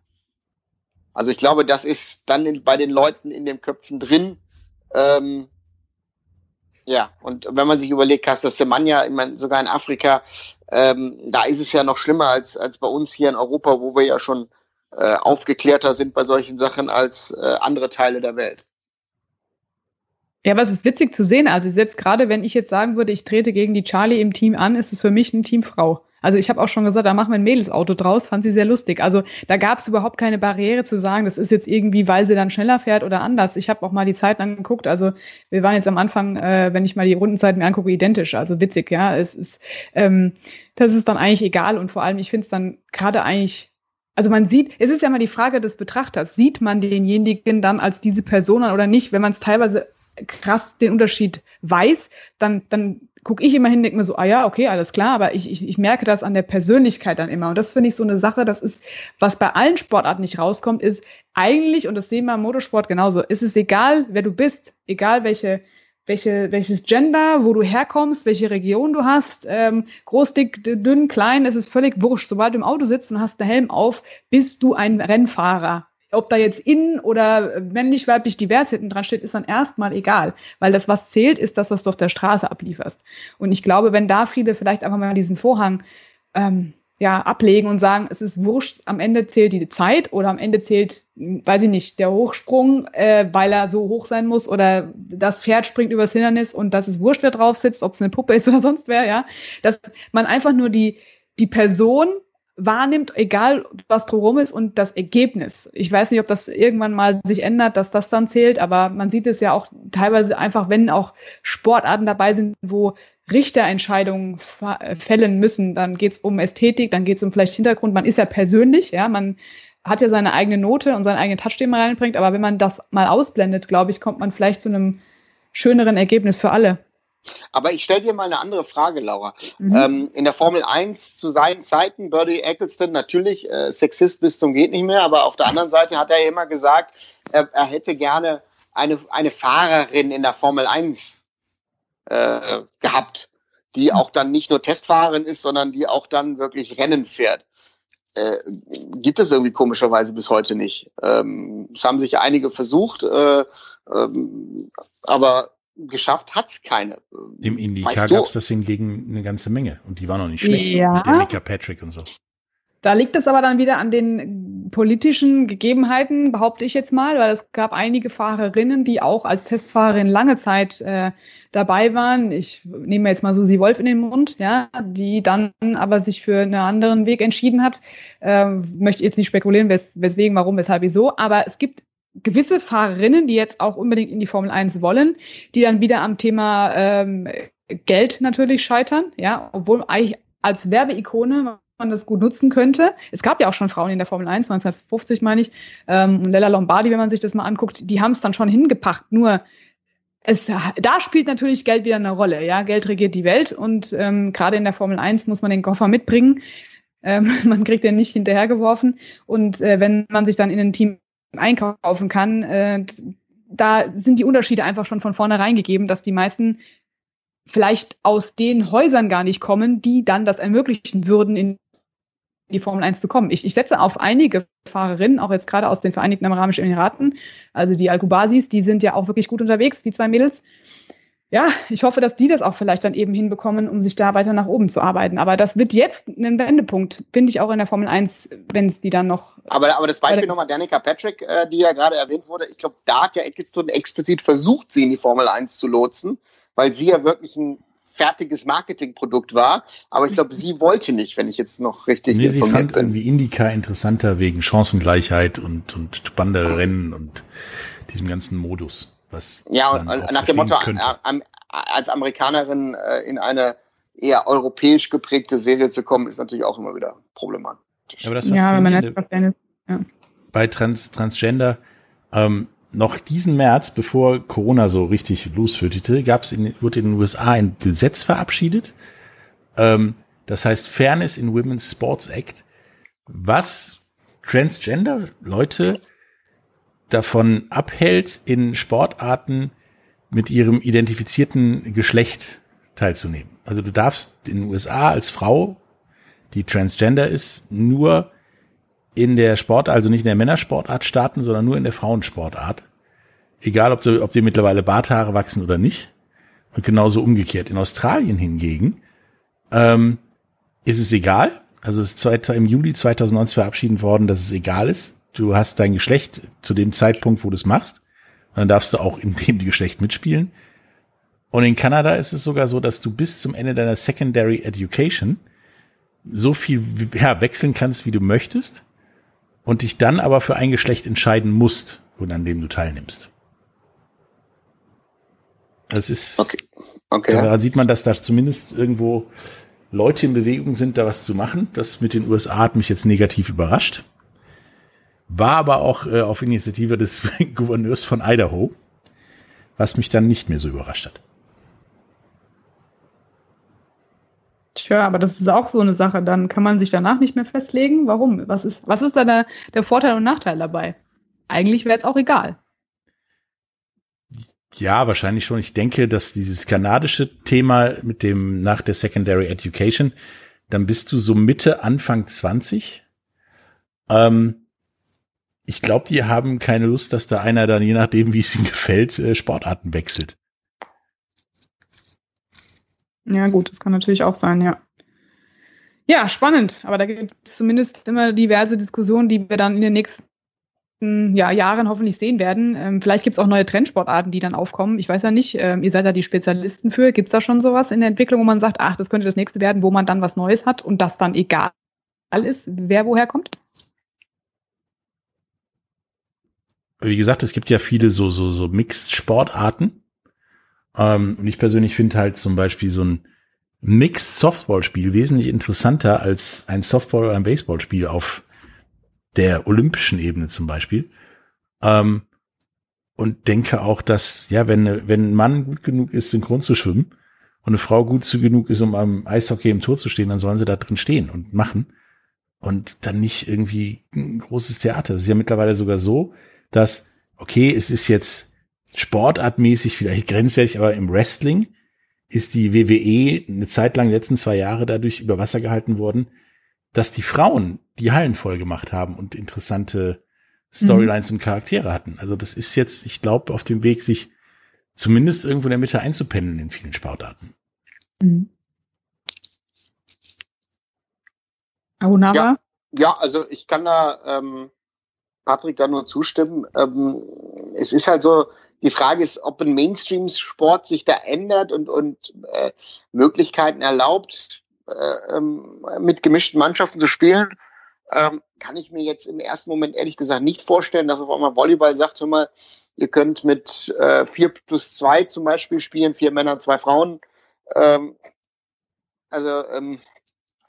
Also ich glaube, das ist dann in, bei den Leuten in den Köpfen drin. Ähm, ja, und wenn man sich überlegt, Caster Semenya, ich meine, sogar in Afrika, ähm, da ist es ja noch schlimmer als, als bei uns hier in Europa, wo wir ja schon äh, aufgeklärter sind bei solchen Sachen als äh, andere Teile der Welt. Ja, aber es ist witzig zu sehen. Also selbst gerade wenn ich jetzt sagen würde, ich trete gegen die Charlie im Team an, ist es für mich eine Teamfrau. Also ich habe auch schon gesagt, da machen wir ein Mädelsauto draus, fand sie sehr lustig. Also da gab es überhaupt keine Barriere zu sagen, das ist jetzt irgendwie, weil sie dann schneller fährt oder anders. Ich habe auch mal die Zeiten angeguckt. Also wir waren jetzt am Anfang, äh, wenn ich mal die Rundenzeiten mir angucke, identisch. Also witzig, ja. Es ist, ähm, das ist dann eigentlich egal und vor allem, ich finde es dann gerade eigentlich also man sieht, es ist ja mal die Frage des Betrachters, sieht man denjenigen dann als diese Person an oder nicht? Wenn man es teilweise krass den Unterschied weiß, dann, dann gucke ich immer hin, denke mir so, ah ja, okay, alles klar, aber ich, ich, ich merke das an der Persönlichkeit dann immer. Und das finde ich so eine Sache, das ist, was bei allen Sportarten nicht rauskommt, ist eigentlich, und das sehen wir im Motorsport genauso, ist es egal, wer du bist, egal welche, welche, welches Gender, wo du herkommst, welche Region du hast, ähm, groß, dick, dünn, klein, es ist völlig wurscht. Sobald du im Auto sitzt und hast einen Helm auf, bist du ein Rennfahrer ob da jetzt innen oder männlich, weiblich, divers hinten dran steht, ist dann erstmal egal. Weil das, was zählt, ist das, was du auf der Straße ablieferst. Und ich glaube, wenn da viele vielleicht einfach mal diesen Vorhang ähm, ja, ablegen und sagen, es ist wurscht, am Ende zählt die Zeit oder am Ende zählt, weiß ich nicht, der Hochsprung, äh, weil er so hoch sein muss oder das Pferd springt übers Hindernis und das ist wurscht, wer drauf sitzt, ob es eine Puppe ist oder sonst wer, ja. Dass man einfach nur die, die Person wahrnimmt, egal was drumherum ist und das Ergebnis. Ich weiß nicht, ob das irgendwann mal sich ändert, dass das dann zählt, aber man sieht es ja auch teilweise einfach, wenn auch Sportarten dabei sind, wo Richterentscheidungen fällen müssen, dann geht es um Ästhetik, dann geht es um vielleicht Hintergrund. Man ist ja persönlich, ja, man hat ja seine eigene Note und seinen eigenen Touch, den man reinbringt, aber wenn man das mal ausblendet, glaube ich, kommt man vielleicht zu einem schöneren Ergebnis für alle. Aber ich stelle dir mal eine andere Frage, Laura. Mhm. Ähm, in der Formel 1 zu seinen Zeiten, Birdie Eccleston, natürlich äh, Sexist bis zum geht nicht mehr, aber auf der anderen Seite hat er immer gesagt, er, er hätte gerne eine, eine Fahrerin in der Formel 1 äh, gehabt, die auch dann nicht nur Testfahrerin ist, sondern die auch dann wirklich Rennen fährt. Äh, gibt es irgendwie komischerweise bis heute nicht. Ähm, es haben sich einige versucht, äh, ähm, aber geschafft hat's keine. Im Indica gab es das hingegen eine ganze Menge und die war noch nicht schlecht. Ja. Mit Danica Patrick und so. Da liegt es aber dann wieder an den politischen Gegebenheiten, behaupte ich jetzt mal, weil es gab einige Fahrerinnen, die auch als Testfahrerin lange Zeit äh, dabei waren. Ich nehme jetzt mal Susi Wolf in den Mund, ja, die dann aber sich für einen anderen Weg entschieden hat. Ähm, möchte jetzt nicht spekulieren, wes weswegen, warum, weshalb, wieso, aber es gibt gewisse Fahrerinnen, die jetzt auch unbedingt in die Formel 1 wollen, die dann wieder am Thema ähm, Geld natürlich scheitern, ja, obwohl eigentlich als Werbeikone man das gut nutzen könnte. Es gab ja auch schon Frauen in der Formel 1, 1950 meine ich, ähm, Lella Lombardi, wenn man sich das mal anguckt, die haben es dann schon hingepackt, nur es, da spielt natürlich Geld wieder eine Rolle, ja, Geld regiert die Welt und ähm, gerade in der Formel 1 muss man den Koffer mitbringen, ähm, man kriegt den nicht hinterhergeworfen. Und äh, wenn man sich dann in ein Team einkaufen kann, äh, da sind die Unterschiede einfach schon von vornherein gegeben, dass die meisten vielleicht aus den Häusern gar nicht kommen, die dann das ermöglichen würden, in die Formel 1 zu kommen. Ich, ich setze auf einige Fahrerinnen, auch jetzt gerade aus den Vereinigten Arabischen Emiraten, also die Al-Kubasis, die sind ja auch wirklich gut unterwegs, die zwei Mädels ja, ich hoffe, dass die das auch vielleicht dann eben hinbekommen, um sich da weiter nach oben zu arbeiten. Aber das wird jetzt ein Wendepunkt, finde ich auch in der Formel 1, wenn es die dann noch. Aber, aber das Beispiel nochmal Danica Patrick, äh, die ja gerade erwähnt wurde, ich glaube, da hat ja Eccleston explizit versucht, sie in die Formel 1 zu lotsen, weil sie ja wirklich ein fertiges Marketingprodukt war. Aber ich glaube, sie wollte nicht, wenn ich jetzt noch richtig nee, informiert sie fand bin. irgendwie Indica interessanter wegen Chancengleichheit und, und spannendere Rennen und diesem ganzen Modus. Was ja, und nach dem Motto, als Amerikanerin äh, in eine eher europäisch geprägte Serie zu kommen, ist natürlich auch immer wieder problematisch. Aber das ja, wenn man ist, ja. bei Trans Transgender ähm, noch diesen März, bevor Corona so richtig losführte, gab es in, wurde in den USA ein Gesetz verabschiedet. Ähm, das heißt Fairness in Women's Sports Act, was Transgender Leute davon abhält, in Sportarten mit ihrem identifizierten Geschlecht teilzunehmen. Also du darfst in den USA als Frau, die transgender ist, nur in der Sport, also nicht in der Männersportart starten, sondern nur in der Frauensportart. Egal, ob, sie, ob dir mittlerweile Barthaare wachsen oder nicht. Und genauso umgekehrt. In Australien hingegen ähm, ist es egal. Also es ist im Juli 2019 verabschiedet worden, dass es egal ist, du hast dein Geschlecht zu dem Zeitpunkt, wo du es machst. Und dann darfst du auch in dem Geschlecht mitspielen. Und in Kanada ist es sogar so, dass du bis zum Ende deiner Secondary Education so viel ja, wechseln kannst, wie du möchtest. Und dich dann aber für ein Geschlecht entscheiden musst, an dem du teilnimmst. Das ist, okay. Okay. daran sieht man, dass da zumindest irgendwo Leute in Bewegung sind, da was zu machen. Das mit den USA hat mich jetzt negativ überrascht war aber auch äh, auf Initiative des Gouverneurs von Idaho, was mich dann nicht mehr so überrascht hat. Tja, aber das ist auch so eine Sache. Dann kann man sich danach nicht mehr festlegen. Warum? Was ist, was ist da der, der Vorteil und Nachteil dabei? Eigentlich wäre es auch egal. Ja, wahrscheinlich schon. Ich denke, dass dieses kanadische Thema mit dem nach der Secondary Education, dann bist du so Mitte, Anfang 20. Ähm, ich glaube, die haben keine Lust, dass da einer dann, je nachdem, wie es ihnen gefällt, äh, Sportarten wechselt. Ja, gut, das kann natürlich auch sein, ja. Ja, spannend. Aber da gibt es zumindest immer diverse Diskussionen, die wir dann in den nächsten ja, Jahren hoffentlich sehen werden. Ähm, vielleicht gibt es auch neue Trendsportarten, die dann aufkommen. Ich weiß ja nicht, ähm, ihr seid da die Spezialisten für. Gibt es da schon sowas in der Entwicklung, wo man sagt, ach, das könnte das nächste werden, wo man dann was Neues hat und das dann egal ist, wer woher kommt? Wie gesagt, es gibt ja viele so, so, so Mixed-Sportarten. Ähm, und ich persönlich finde halt zum Beispiel so ein Mixed-Softball-Spiel wesentlich interessanter als ein Softball- oder ein Baseball-Spiel auf der olympischen Ebene zum Beispiel. Ähm, und denke auch, dass, ja, wenn, wenn ein Mann gut genug ist, synchron zu schwimmen und eine Frau gut genug ist, um am Eishockey im Tor zu stehen, dann sollen sie da drin stehen und machen. Und dann nicht irgendwie ein großes Theater. Es ist ja mittlerweile sogar so, dass, okay, es ist jetzt sportartmäßig vielleicht grenzwertig, aber im Wrestling ist die WWE eine Zeit lang, letzten zwei Jahre dadurch über Wasser gehalten worden, dass die Frauen die Hallen voll gemacht haben und interessante Storylines mhm. und Charaktere hatten. Also das ist jetzt, ich glaube, auf dem Weg, sich zumindest irgendwo in der Mitte einzupendeln in vielen Sportarten. Mhm. Ja, ja, also ich kann da ähm, Patrick da nur zustimmen. Ähm, es ist halt so, die Frage ist, ob ein Mainstream-Sport sich da ändert und, und äh, Möglichkeiten erlaubt, äh, ähm, mit gemischten Mannschaften zu spielen. Ähm, kann ich mir jetzt im ersten Moment ehrlich gesagt nicht vorstellen, dass auf einmal Volleyball sagt, hör mal, ihr könnt mit äh, vier plus zwei zum Beispiel spielen, vier Männer, zwei Frauen. Ähm, also ähm,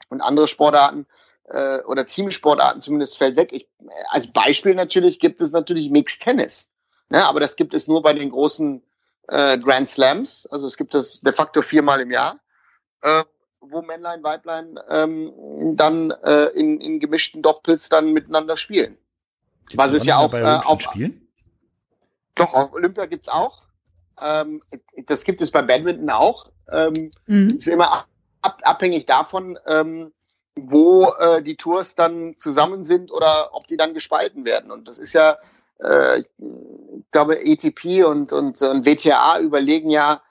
und andere Sportarten äh, oder Teamsportarten zumindest fällt weg. Ich, als Beispiel natürlich gibt es natürlich Mixed Tennis. Ne? Aber das gibt es nur bei den großen äh, Grand Slams. Also es gibt das de facto viermal im Jahr, äh, wo Männlein, Weiblein ähm, dann äh, in, in gemischten Doppels dann miteinander spielen. Gibt's Was es ja auch äh, auf Spielen? Doch, auf Olympia gibt's auch. Ähm, das gibt es beim Badminton auch. Ähm, mhm. Ist immer ab, abhängig davon, ähm, wo äh, die Tours dann zusammen sind oder ob die dann gespalten werden. Und das ist ja, äh, ich glaube, ATP und, und, und WTA überlegen ja,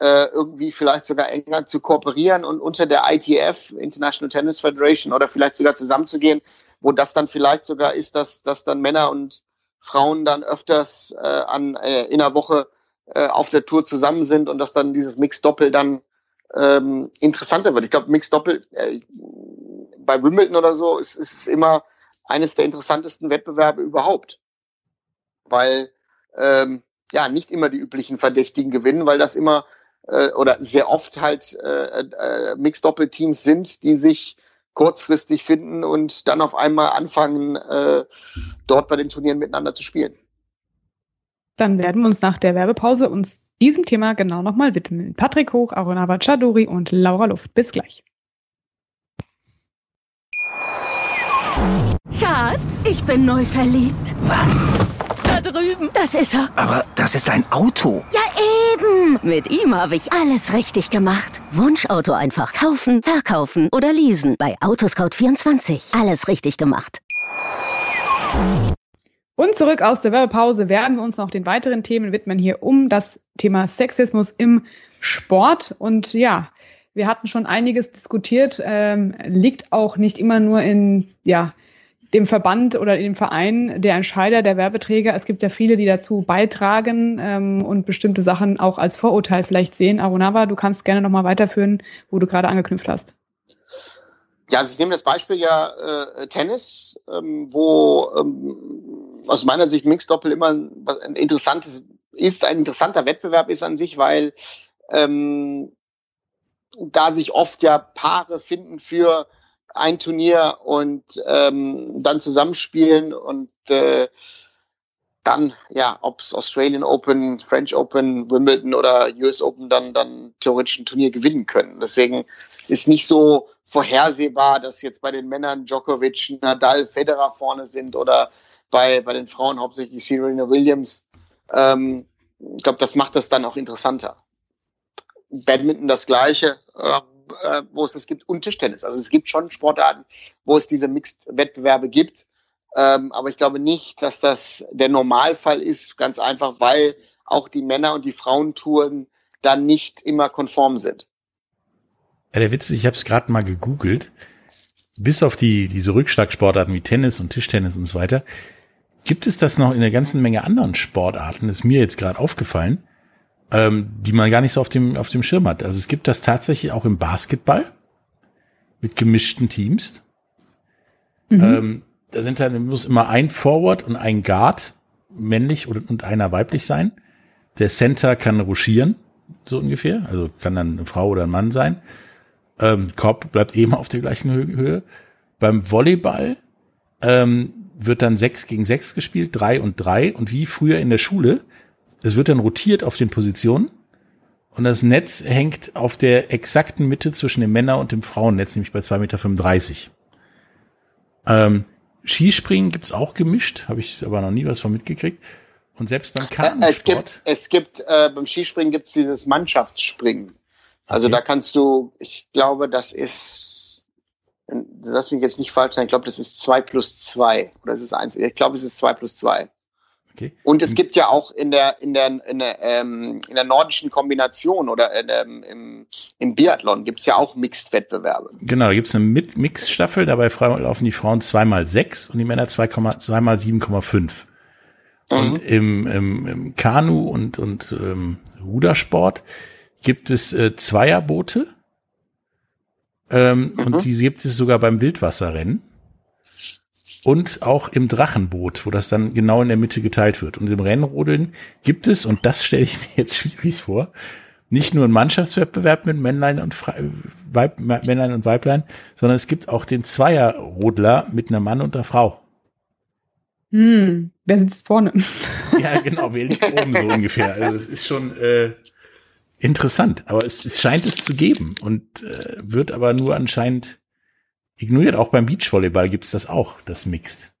äh, irgendwie vielleicht sogar enger zu kooperieren und unter der ITF, International Tennis Federation, oder vielleicht sogar zusammenzugehen, wo das dann vielleicht sogar ist, dass, dass dann Männer und Frauen dann öfters äh, an, äh, in der Woche äh, auf der Tour zusammen sind und dass dann dieses Mix-Doppel dann ähm, interessanter wird. Ich glaube, Mix-Doppel, äh, bei Wimbledon oder so ist, ist es immer eines der interessantesten Wettbewerbe überhaupt. Weil ähm, ja nicht immer die üblichen Verdächtigen gewinnen, weil das immer äh, oder sehr oft halt äh, äh, Mixed-Doppelteams sind, die sich kurzfristig finden und dann auf einmal anfangen, äh, dort bei den Turnieren miteinander zu spielen. Dann werden wir uns nach der Werbepause uns diesem Thema genau nochmal widmen. Patrick Hoch, Arunava Chaduri und Laura Luft. Bis gleich. Schatz, ich bin neu verliebt. Was? Da drüben. Das ist er. Aber das ist ein Auto. Ja, eben. Mit ihm habe ich alles richtig gemacht. Wunschauto einfach kaufen, verkaufen oder leasen. Bei Autoscout24. Alles richtig gemacht. Und zurück aus der Werbepause werden wir uns noch den weiteren Themen widmen hier um das Thema Sexismus im Sport. Und ja, wir hatten schon einiges diskutiert, ähm, liegt auch nicht immer nur in ja, dem Verband oder dem Verein der Entscheider, der Werbeträger. Es gibt ja viele, die dazu beitragen ähm, und bestimmte Sachen auch als Vorurteil vielleicht sehen. Arunava, du kannst gerne nochmal weiterführen, wo du gerade angeknüpft hast. Ja, also ich nehme das Beispiel ja äh, Tennis, ähm, wo ähm, aus meiner Sicht Mixdoppel immer ein interessantes ist, ein interessanter Wettbewerb ist an sich, weil ähm, da sich oft ja Paare finden für ein Turnier und ähm, dann zusammenspielen und äh, dann, ja, ob es Australian Open, French Open, Wimbledon oder US Open dann, dann theoretisch ein Turnier gewinnen können. Deswegen es ist nicht so vorhersehbar, dass jetzt bei den Männern Djokovic, Nadal, Federer vorne sind oder bei, bei den Frauen hauptsächlich Serena Williams. Ähm, ich glaube, das macht das dann auch interessanter. Badminton das Gleiche, äh, äh, wo es das gibt, und Tischtennis. Also es gibt schon Sportarten, wo es diese Mixed-Wettbewerbe gibt. Ähm, aber ich glaube nicht, dass das der Normalfall ist, ganz einfach, weil auch die Männer- und die Frauentouren dann nicht immer konform sind. Ja, der Witz ist, ich habe es gerade mal gegoogelt. Bis auf die diese Rückschlagsportarten wie Tennis und Tischtennis und so weiter, gibt es das noch in einer ganzen Menge anderen Sportarten, ist mir jetzt gerade aufgefallen ähm, die man gar nicht so auf dem, auf dem Schirm hat. Also es gibt das tatsächlich auch im Basketball mit gemischten Teams. Mhm. Ähm, da sind dann, muss immer ein Forward und ein Guard männlich und, und einer weiblich sein. Der Center kann ruschieren, so ungefähr. Also kann dann eine Frau oder ein Mann sein. Ähm, Korb bleibt eben auf der gleichen Höhe. Beim Volleyball ähm, wird dann sechs gegen sechs gespielt, drei und drei. Und wie früher in der Schule, es wird dann rotiert auf den Positionen. Und das Netz hängt auf der exakten Mitte zwischen dem Männer- und dem Frauennetz, nämlich bei 2,35 Meter. Ähm, Skispringen gibt's auch gemischt, habe ich aber noch nie was von mitgekriegt. Und selbst beim Kanusport. Es gibt, es gibt äh, beim Skispringen gibt's dieses Mannschaftsspringen. Also okay. da kannst du, ich glaube, das ist, lass mich jetzt nicht falsch sein, ich glaube, das ist zwei plus zwei oder es ist eins. Ich glaube, es ist zwei plus zwei. Okay. Und es gibt ja auch in der in der in der, ähm, in der nordischen Kombination oder in, ähm, im, im Biathlon gibt's ja auch Mixed-Wettbewerbe. Genau, da gibt's eine Mix-Staffel, dabei laufen die Frauen zweimal sechs und die Männer zweimal 7,5. Mhm. Und im, im, im Kanu und und ähm, Rudersport gibt es äh, Zweierboote ähm, mhm. und die gibt es sogar beim Wildwasserrennen und auch im Drachenboot, wo das dann genau in der Mitte geteilt wird. Und im Rennrodeln gibt es, und das stelle ich mir jetzt schwierig vor, nicht nur einen Mannschaftswettbewerb mit Männlein und Fre Weib Männlein und Weiblein, sondern es gibt auch den Zweierrodler mit einer Mann und einer Frau. Hm, wer sitzt vorne? Ja, genau, wer liegt oben so ungefähr. Also es ist schon äh, interessant, aber es, es scheint es zu geben und äh, wird aber nur anscheinend ignoriert. Auch beim Beachvolleyball gibt's das auch, das Mixed.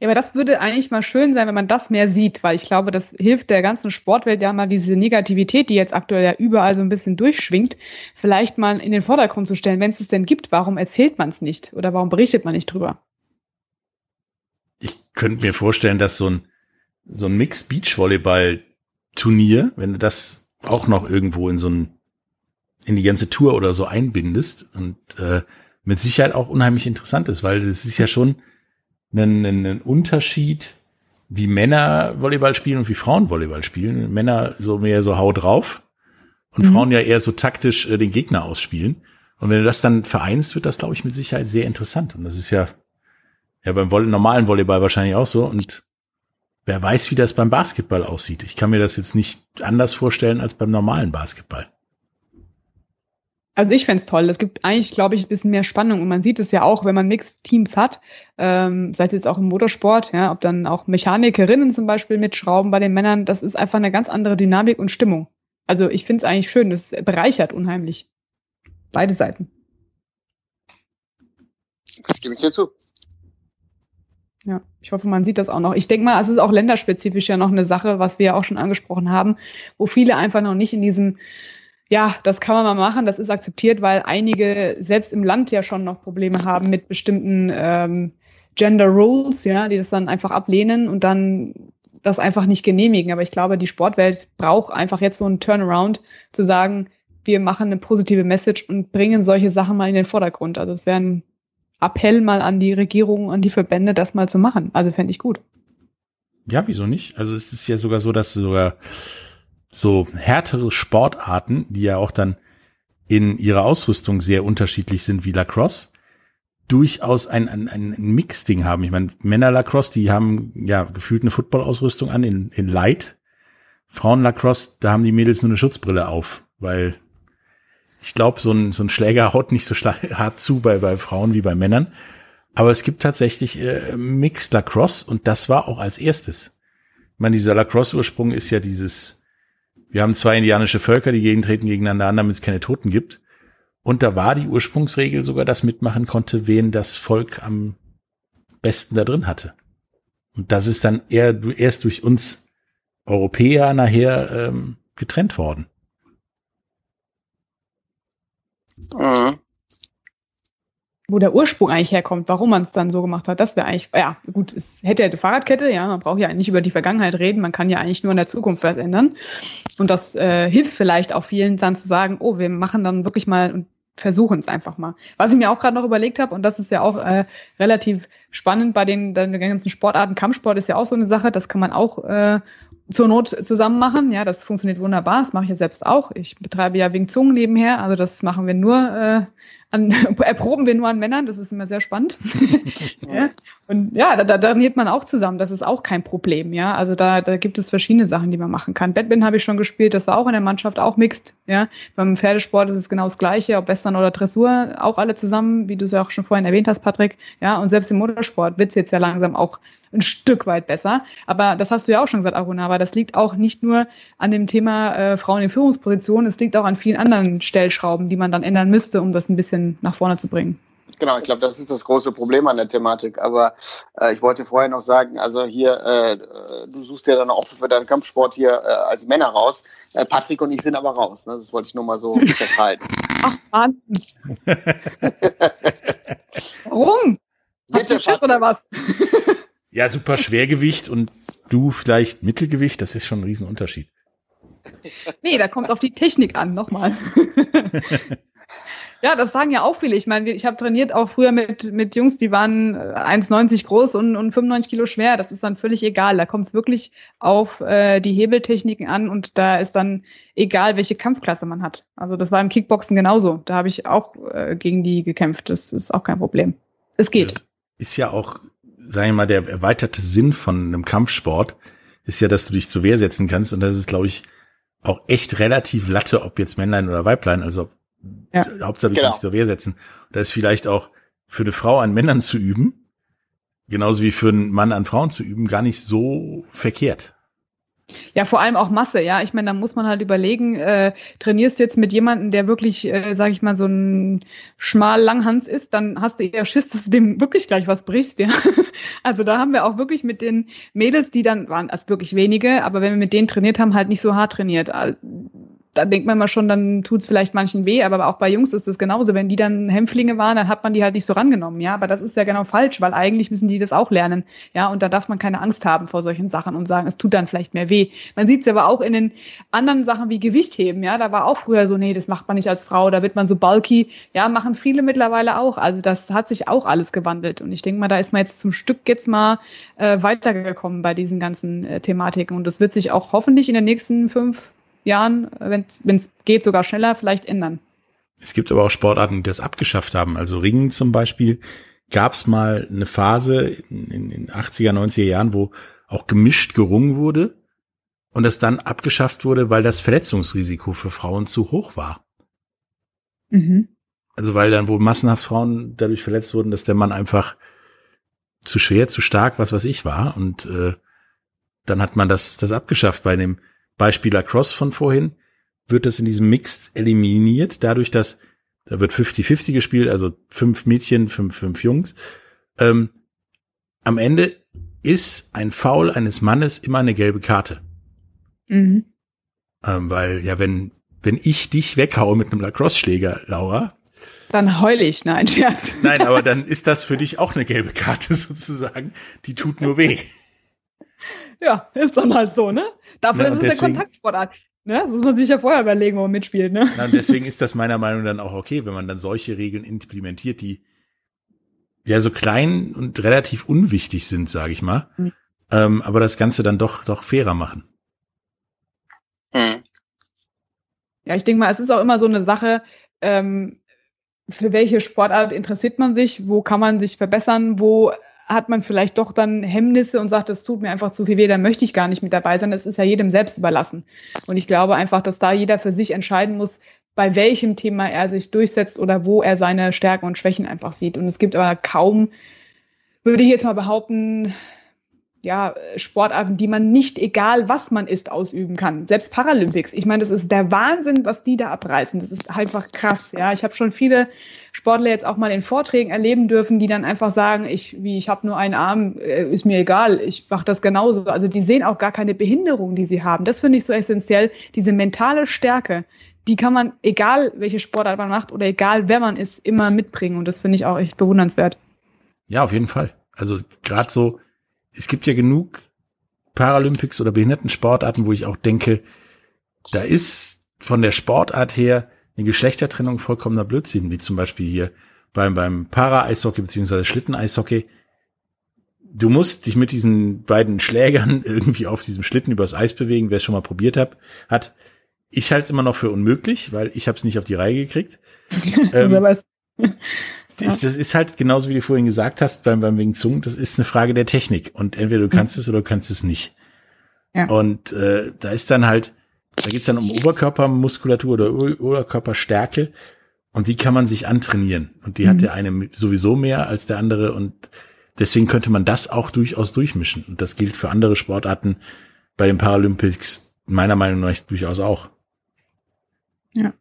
Ja, aber das würde eigentlich mal schön sein, wenn man das mehr sieht, weil ich glaube, das hilft der ganzen Sportwelt ja mal diese Negativität, die jetzt aktuell ja überall so ein bisschen durchschwingt, vielleicht mal in den Vordergrund zu stellen. Wenn es es denn gibt, warum erzählt man es nicht oder warum berichtet man nicht drüber? Ich könnte mir vorstellen, dass so ein, so ein Mixed Beachvolleyball Turnier, wenn du das auch noch irgendwo in so ein, in die ganze Tour oder so einbindest und äh, mit Sicherheit auch unheimlich interessant ist, weil es ist ja schon ein, ein, ein Unterschied, wie Männer Volleyball spielen und wie Frauen Volleyball spielen. Männer so mehr so hau drauf und mhm. Frauen ja eher so taktisch äh, den Gegner ausspielen. Und wenn du das dann vereinst, wird das, glaube ich, mit Sicherheit sehr interessant. Und das ist ja, ja beim Volley normalen Volleyball wahrscheinlich auch so. Und wer weiß, wie das beim Basketball aussieht. Ich kann mir das jetzt nicht anders vorstellen als beim normalen Basketball. Also ich fände toll. Es gibt eigentlich, glaube ich, ein bisschen mehr Spannung. Und man sieht es ja auch, wenn man Mixed Teams hat, ähm, sei es jetzt auch im Motorsport, ja, ob dann auch Mechanikerinnen zum Beispiel mitschrauben bei den Männern, das ist einfach eine ganz andere Dynamik und Stimmung. Also ich finde es eigentlich schön, das bereichert unheimlich. Beide Seiten. Das gebe ich dir zu. Ja, ich hoffe, man sieht das auch noch. Ich denke mal, es ist auch länderspezifisch ja noch eine Sache, was wir ja auch schon angesprochen haben, wo viele einfach noch nicht in diesem ja, das kann man mal machen, das ist akzeptiert, weil einige selbst im Land ja schon noch Probleme haben mit bestimmten ähm, Gender Rules, ja, die das dann einfach ablehnen und dann das einfach nicht genehmigen. Aber ich glaube, die Sportwelt braucht einfach jetzt so einen Turnaround, zu sagen, wir machen eine positive Message und bringen solche Sachen mal in den Vordergrund. Also es wäre ein Appell mal an die Regierung, an die Verbände, das mal zu machen. Also fände ich gut. Ja, wieso nicht? Also es ist ja sogar so, dass sogar so härtere Sportarten, die ja auch dann in ihrer Ausrüstung sehr unterschiedlich sind wie Lacrosse, durchaus ein, ein, ein Mix-Ding haben. Ich meine, Männer Lacrosse, die haben ja gefühlt eine Football-Ausrüstung an in, in Light. Frauen Lacrosse, da haben die Mädels nur eine Schutzbrille auf, weil ich glaube, so ein, so ein Schläger haut nicht so hart zu bei, bei Frauen wie bei Männern. Aber es gibt tatsächlich äh, Mixed Lacrosse und das war auch als erstes. Ich meine, dieser Lacrosse-Ursprung ist ja dieses wir haben zwei indianische Völker, die gegentreten gegeneinander an, damit es keine Toten gibt. Und da war die Ursprungsregel sogar, dass mitmachen konnte, wen das Volk am besten da drin hatte. Und das ist dann eher erst durch uns Europäer nachher ähm, getrennt worden. Mhm wo der Ursprung eigentlich herkommt, warum man es dann so gemacht hat, das wäre eigentlich, ja, gut, es hätte ja die Fahrradkette, ja, man braucht ja nicht über die Vergangenheit reden, man kann ja eigentlich nur in der Zukunft was ändern. Und das äh, hilft vielleicht auch vielen dann zu sagen, oh, wir machen dann wirklich mal und versuchen es einfach mal. Was ich mir auch gerade noch überlegt habe, und das ist ja auch äh, relativ spannend bei den, den ganzen Sportarten, Kampfsport ist ja auch so eine Sache, das kann man auch äh, zur Not zusammen machen. Ja, das funktioniert wunderbar. Das mache ich ja selbst auch. Ich betreibe ja Wing Zungen nebenher. Also das machen wir nur äh, an, erproben wir nur an Männern, das ist immer sehr spannend. ja. Und ja, da, da trainiert man auch zusammen, das ist auch kein Problem, ja. Also da, da gibt es verschiedene Sachen, die man machen kann. Badminton habe ich schon gespielt, das war auch in der Mannschaft auch mixed, ja. Beim Pferdesport ist es genau das Gleiche, ob Western oder Dressur, auch alle zusammen, wie du es ja auch schon vorhin erwähnt hast, Patrick, ja. Und selbst im Motorsport wird es jetzt ja langsam auch ein Stück weit besser. Aber das hast du ja auch schon gesagt, Aruna, das liegt auch nicht nur an dem Thema äh, Frauen in Führungspositionen, es liegt auch an vielen anderen Stellschrauben, die man dann ändern müsste, um das ein bisschen nach vorne zu bringen. Genau, ich glaube, das ist das große Problem an der Thematik. Aber äh, ich wollte vorher noch sagen, also hier, äh, du suchst ja dann auch für deinen Kampfsport hier äh, als Männer raus. Äh, Patrick und ich sind aber raus. Ne? Das wollte ich nur mal so festhalten. Ach, Mann. Warum? Bitte, Hast du Schiss oder was? Ja, super Schwergewicht und du vielleicht Mittelgewicht, das ist schon ein Riesenunterschied. Nee, da kommt es auf die Technik an, nochmal. ja, das sagen ja auch viele. Ich meine, ich habe trainiert auch früher mit, mit Jungs, die waren 1,90 äh, groß und, und 95 Kilo schwer. Das ist dann völlig egal. Da kommt es wirklich auf äh, die Hebeltechniken an und da ist dann egal, welche Kampfklasse man hat. Also das war im Kickboxen genauso. Da habe ich auch äh, gegen die gekämpft. Das ist auch kein Problem. Es geht. Das ist ja auch sagen wir mal, der erweiterte Sinn von einem Kampfsport ist ja, dass du dich zur Wehr setzen kannst. Und das ist, glaube ich, auch echt relativ Latte, ob jetzt Männlein oder Weiblein. Also ja. Hauptsache du genau. kannst dich zur Wehr setzen. Da ist vielleicht auch für eine Frau an Männern zu üben, genauso wie für einen Mann an Frauen zu üben, gar nicht so verkehrt. Ja, vor allem auch Masse, ja. Ich meine, da muss man halt überlegen, äh, trainierst du jetzt mit jemandem, der wirklich, äh, sag ich mal, so ein schmal Langhans ist, dann hast du eher Schiss, dass du dem wirklich gleich was brichst, ja. Also da haben wir auch wirklich mit den Mädels, die dann waren, also wirklich wenige, aber wenn wir mit denen trainiert haben, halt nicht so hart trainiert da denkt man mal schon, dann tut es vielleicht manchen weh, aber auch bei Jungs ist es genauso. Wenn die dann Hämpflinge waren, dann hat man die halt nicht so rangenommen, ja. Aber das ist ja genau falsch, weil eigentlich müssen die das auch lernen, ja. Und da darf man keine Angst haben vor solchen Sachen und sagen, es tut dann vielleicht mehr weh. Man sieht es aber auch in den anderen Sachen wie Gewichtheben, ja. Da war auch früher so, nee, das macht man nicht als Frau, da wird man so bulky. Ja, machen viele mittlerweile auch. Also das hat sich auch alles gewandelt. Und ich denke mal, da ist man jetzt zum Stück jetzt mal äh, weitergekommen bei diesen ganzen äh, Thematiken. Und das wird sich auch hoffentlich in den nächsten fünf, Jahren, wenn es geht, sogar schneller vielleicht ändern. Es gibt aber auch Sportarten, die das abgeschafft haben. Also Ringen zum Beispiel gab es mal eine Phase in den 80er, 90er Jahren, wo auch gemischt gerungen wurde und das dann abgeschafft wurde, weil das Verletzungsrisiko für Frauen zu hoch war. Mhm. Also weil dann wohl massenhaft Frauen dadurch verletzt wurden, dass der Mann einfach zu schwer, zu stark, was weiß ich war. Und äh, dann hat man das, das abgeschafft bei dem Beispiel Lacrosse von vorhin, wird das in diesem Mixed eliminiert, dadurch, dass da wird 50-50 gespielt, also fünf Mädchen, fünf, fünf Jungs. Ähm, am Ende ist ein Foul eines Mannes immer eine gelbe Karte. Mhm. Ähm, weil, ja, wenn, wenn ich dich weghaue mit einem Lacrosse-Schläger, Laura. Dann heule ich, nein, Scherz. Nein, aber dann ist das für dich auch eine gelbe Karte sozusagen. Die tut nur weh. Ja, ist dann halt so, ne? Dafür Na, ist es deswegen, eine Kontaktsportart. Ne? Das muss man sich ja vorher überlegen, wo man mitspielt. Ne? Na, und deswegen ist das meiner Meinung nach dann auch okay, wenn man dann solche Regeln implementiert, die ja so klein und relativ unwichtig sind, sage ich mal, mhm. ähm, aber das Ganze dann doch doch fairer machen. Mhm. Ja, ich denke mal, es ist auch immer so eine Sache, ähm, für welche Sportart interessiert man sich, wo kann man sich verbessern, wo hat man vielleicht doch dann Hemmnisse und sagt, das tut mir einfach zu viel weh, dann möchte ich gar nicht mit dabei sein. Das ist ja jedem selbst überlassen. Und ich glaube einfach, dass da jeder für sich entscheiden muss, bei welchem Thema er sich durchsetzt oder wo er seine Stärken und Schwächen einfach sieht. Und es gibt aber kaum, würde ich jetzt mal behaupten, ja, Sportarten, die man nicht, egal was man ist, ausüben kann. Selbst Paralympics. Ich meine, das ist der Wahnsinn, was die da abreißen. Das ist einfach krass. Ja, ich habe schon viele Sportler jetzt auch mal in Vorträgen erleben dürfen, die dann einfach sagen, ich, wie, ich habe nur einen Arm, äh, ist mir egal, ich mache das genauso. Also die sehen auch gar keine Behinderung, die sie haben. Das finde ich so essentiell. Diese mentale Stärke, die kann man, egal welche Sportart man macht oder egal wer man ist, immer mitbringen. Und das finde ich auch echt bewundernswert. Ja, auf jeden Fall. Also gerade so es gibt ja genug Paralympics oder Behindertensportarten, wo ich auch denke, da ist von der Sportart her eine Geschlechtertrennung vollkommener Blödsinn, wie zum Beispiel hier beim, beim Para-Eishockey beziehungsweise Schlitten-Eishockey. Du musst dich mit diesen beiden Schlägern irgendwie auf diesem Schlitten übers Eis bewegen, wer es schon mal probiert hat, hat. Ich halte es immer noch für unmöglich, weil ich habe es nicht auf die Reihe gekriegt. ähm, Das, das ist halt genauso wie du vorhin gesagt hast beim, beim Wing Zung, das ist eine Frage der Technik. Und entweder du kannst es oder du kannst es nicht. Ja. Und äh, da ist dann halt, da geht's dann um Oberkörpermuskulatur oder Oberkörperstärke. Und die kann man sich antrainieren. Und die mhm. hat der eine sowieso mehr als der andere. Und deswegen könnte man das auch durchaus durchmischen. Und das gilt für andere Sportarten bei den Paralympics meiner Meinung nach durchaus auch. Ja.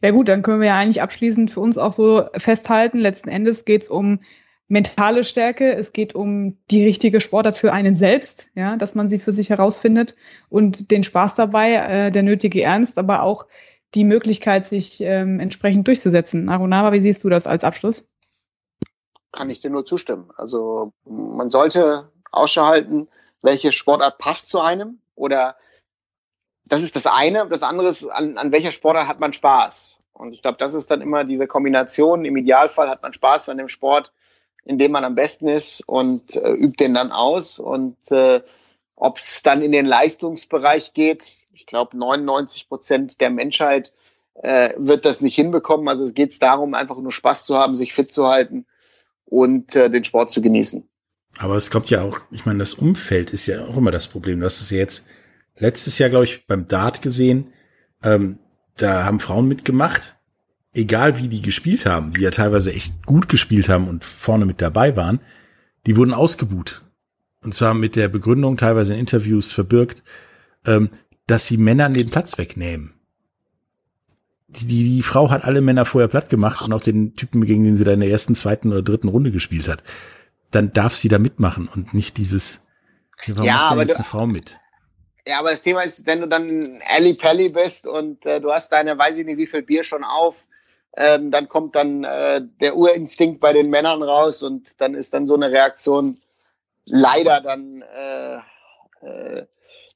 Ja gut, dann können wir ja eigentlich abschließend für uns auch so festhalten. Letzten Endes geht es um mentale Stärke, es geht um die richtige Sportart für einen selbst, ja, dass man sie für sich herausfindet und den Spaß dabei, äh, der nötige Ernst, aber auch die Möglichkeit, sich ähm, entsprechend durchzusetzen. Arunava, wie siehst du das als Abschluss? Kann ich dir nur zustimmen. Also man sollte Ausschau halten, welche Sportart passt zu einem oder das ist das eine. Das andere ist, an, an welcher Sportart hat man Spaß? Und ich glaube, das ist dann immer diese Kombination. Im Idealfall hat man Spaß an dem Sport, in dem man am besten ist und äh, übt den dann aus. Und äh, ob es dann in den Leistungsbereich geht, ich glaube, 99 Prozent der Menschheit äh, wird das nicht hinbekommen. Also es geht darum, einfach nur Spaß zu haben, sich fit zu halten und äh, den Sport zu genießen. Aber es kommt ja auch, ich meine, das Umfeld ist ja auch immer das Problem. Hast es ja jetzt letztes Jahr, glaube ich, beim Dart gesehen. Ähm, da haben Frauen mitgemacht, egal wie die gespielt haben, die ja teilweise echt gut gespielt haben und vorne mit dabei waren, die wurden ausgebuht. Und zwar mit der Begründung, teilweise in Interviews verbirgt, ähm, dass sie Männern den Platz wegnehmen. Die, die, die Frau hat alle Männer vorher platt gemacht und auch den Typen, gegen den sie da in der ersten, zweiten oder dritten Runde gespielt hat. Dann darf sie da mitmachen und nicht dieses, warum ja, macht aber jetzt du, eine Frau mit? Ja, aber das Thema ist, wenn du dann Ali Pelli bist und äh, du hast deine, weiß ich nicht, wie viel Bier schon auf, ähm, dann kommt dann äh, der Urinstinkt bei den Männern raus und dann ist dann so eine Reaktion leider dann äh, äh,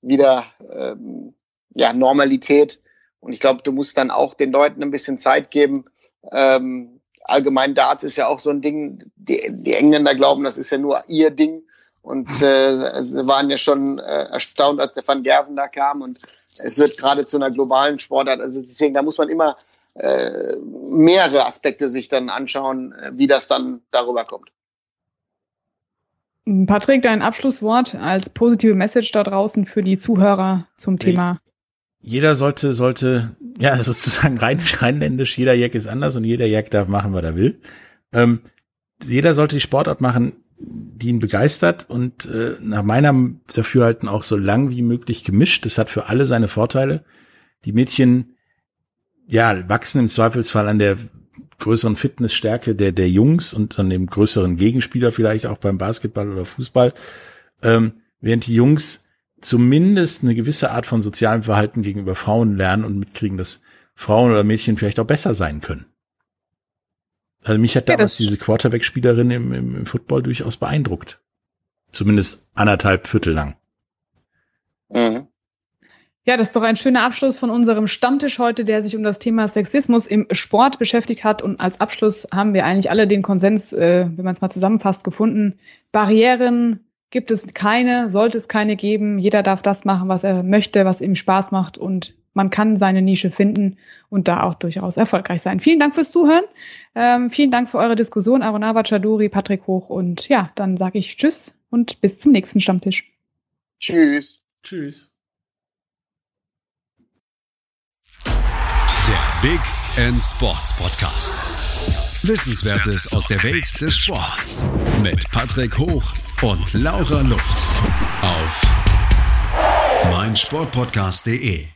wieder ähm, ja, Normalität. Und ich glaube, du musst dann auch den Leuten ein bisschen Zeit geben. Ähm, allgemein Darts ist ja auch so ein Ding, die, die Engländer glauben, das ist ja nur ihr Ding. Und äh, sie waren ja schon äh, erstaunt, als der Van Gerven da kam. Und es wird gerade zu einer globalen Sportart. Also deswegen, da muss man immer äh, mehrere Aspekte sich dann anschauen, äh, wie das dann darüber kommt. Patrick, dein Abschlusswort als positive Message da draußen für die Zuhörer zum Thema. Jeder sollte, sollte, ja, sozusagen rein, rheinländisch, jeder Jack ist anders und jeder Jack darf machen, was er will. Ähm, jeder sollte die Sportart machen, die ihn begeistert und äh, nach meinem Dafürhalten auch so lang wie möglich gemischt. Das hat für alle seine Vorteile. Die Mädchen, ja, wachsen im Zweifelsfall an der größeren Fitnessstärke der, der Jungs und an dem größeren Gegenspieler vielleicht auch beim Basketball oder Fußball, ähm, während die Jungs zumindest eine gewisse Art von sozialem Verhalten gegenüber Frauen lernen und mitkriegen, dass Frauen oder Mädchen vielleicht auch besser sein können. Also mich hat damals ja, diese Quarterback-Spielerin im, im, im Football durchaus beeindruckt. Zumindest anderthalb Viertel lang. Mhm. Ja, das ist doch ein schöner Abschluss von unserem Stammtisch heute, der sich um das Thema Sexismus im Sport beschäftigt hat. Und als Abschluss haben wir eigentlich alle den Konsens, äh, wenn man es mal zusammenfasst, gefunden. Barrieren gibt es keine, sollte es keine geben. Jeder darf das machen, was er möchte, was ihm Spaß macht. Und man kann seine Nische finden und da auch durchaus erfolgreich sein. Vielen Dank fürs Zuhören. Ähm, vielen Dank für eure Diskussion, Arunava Chaduri, Patrick Hoch. Und ja, dann sage ich Tschüss und bis zum nächsten Stammtisch. Tschüss. Tschüss. Big End Sports Podcast. Wissenswertes aus der Welt des Sports. Mit Patrick Hoch und Laura Luft. Auf meinsportpodcast.de.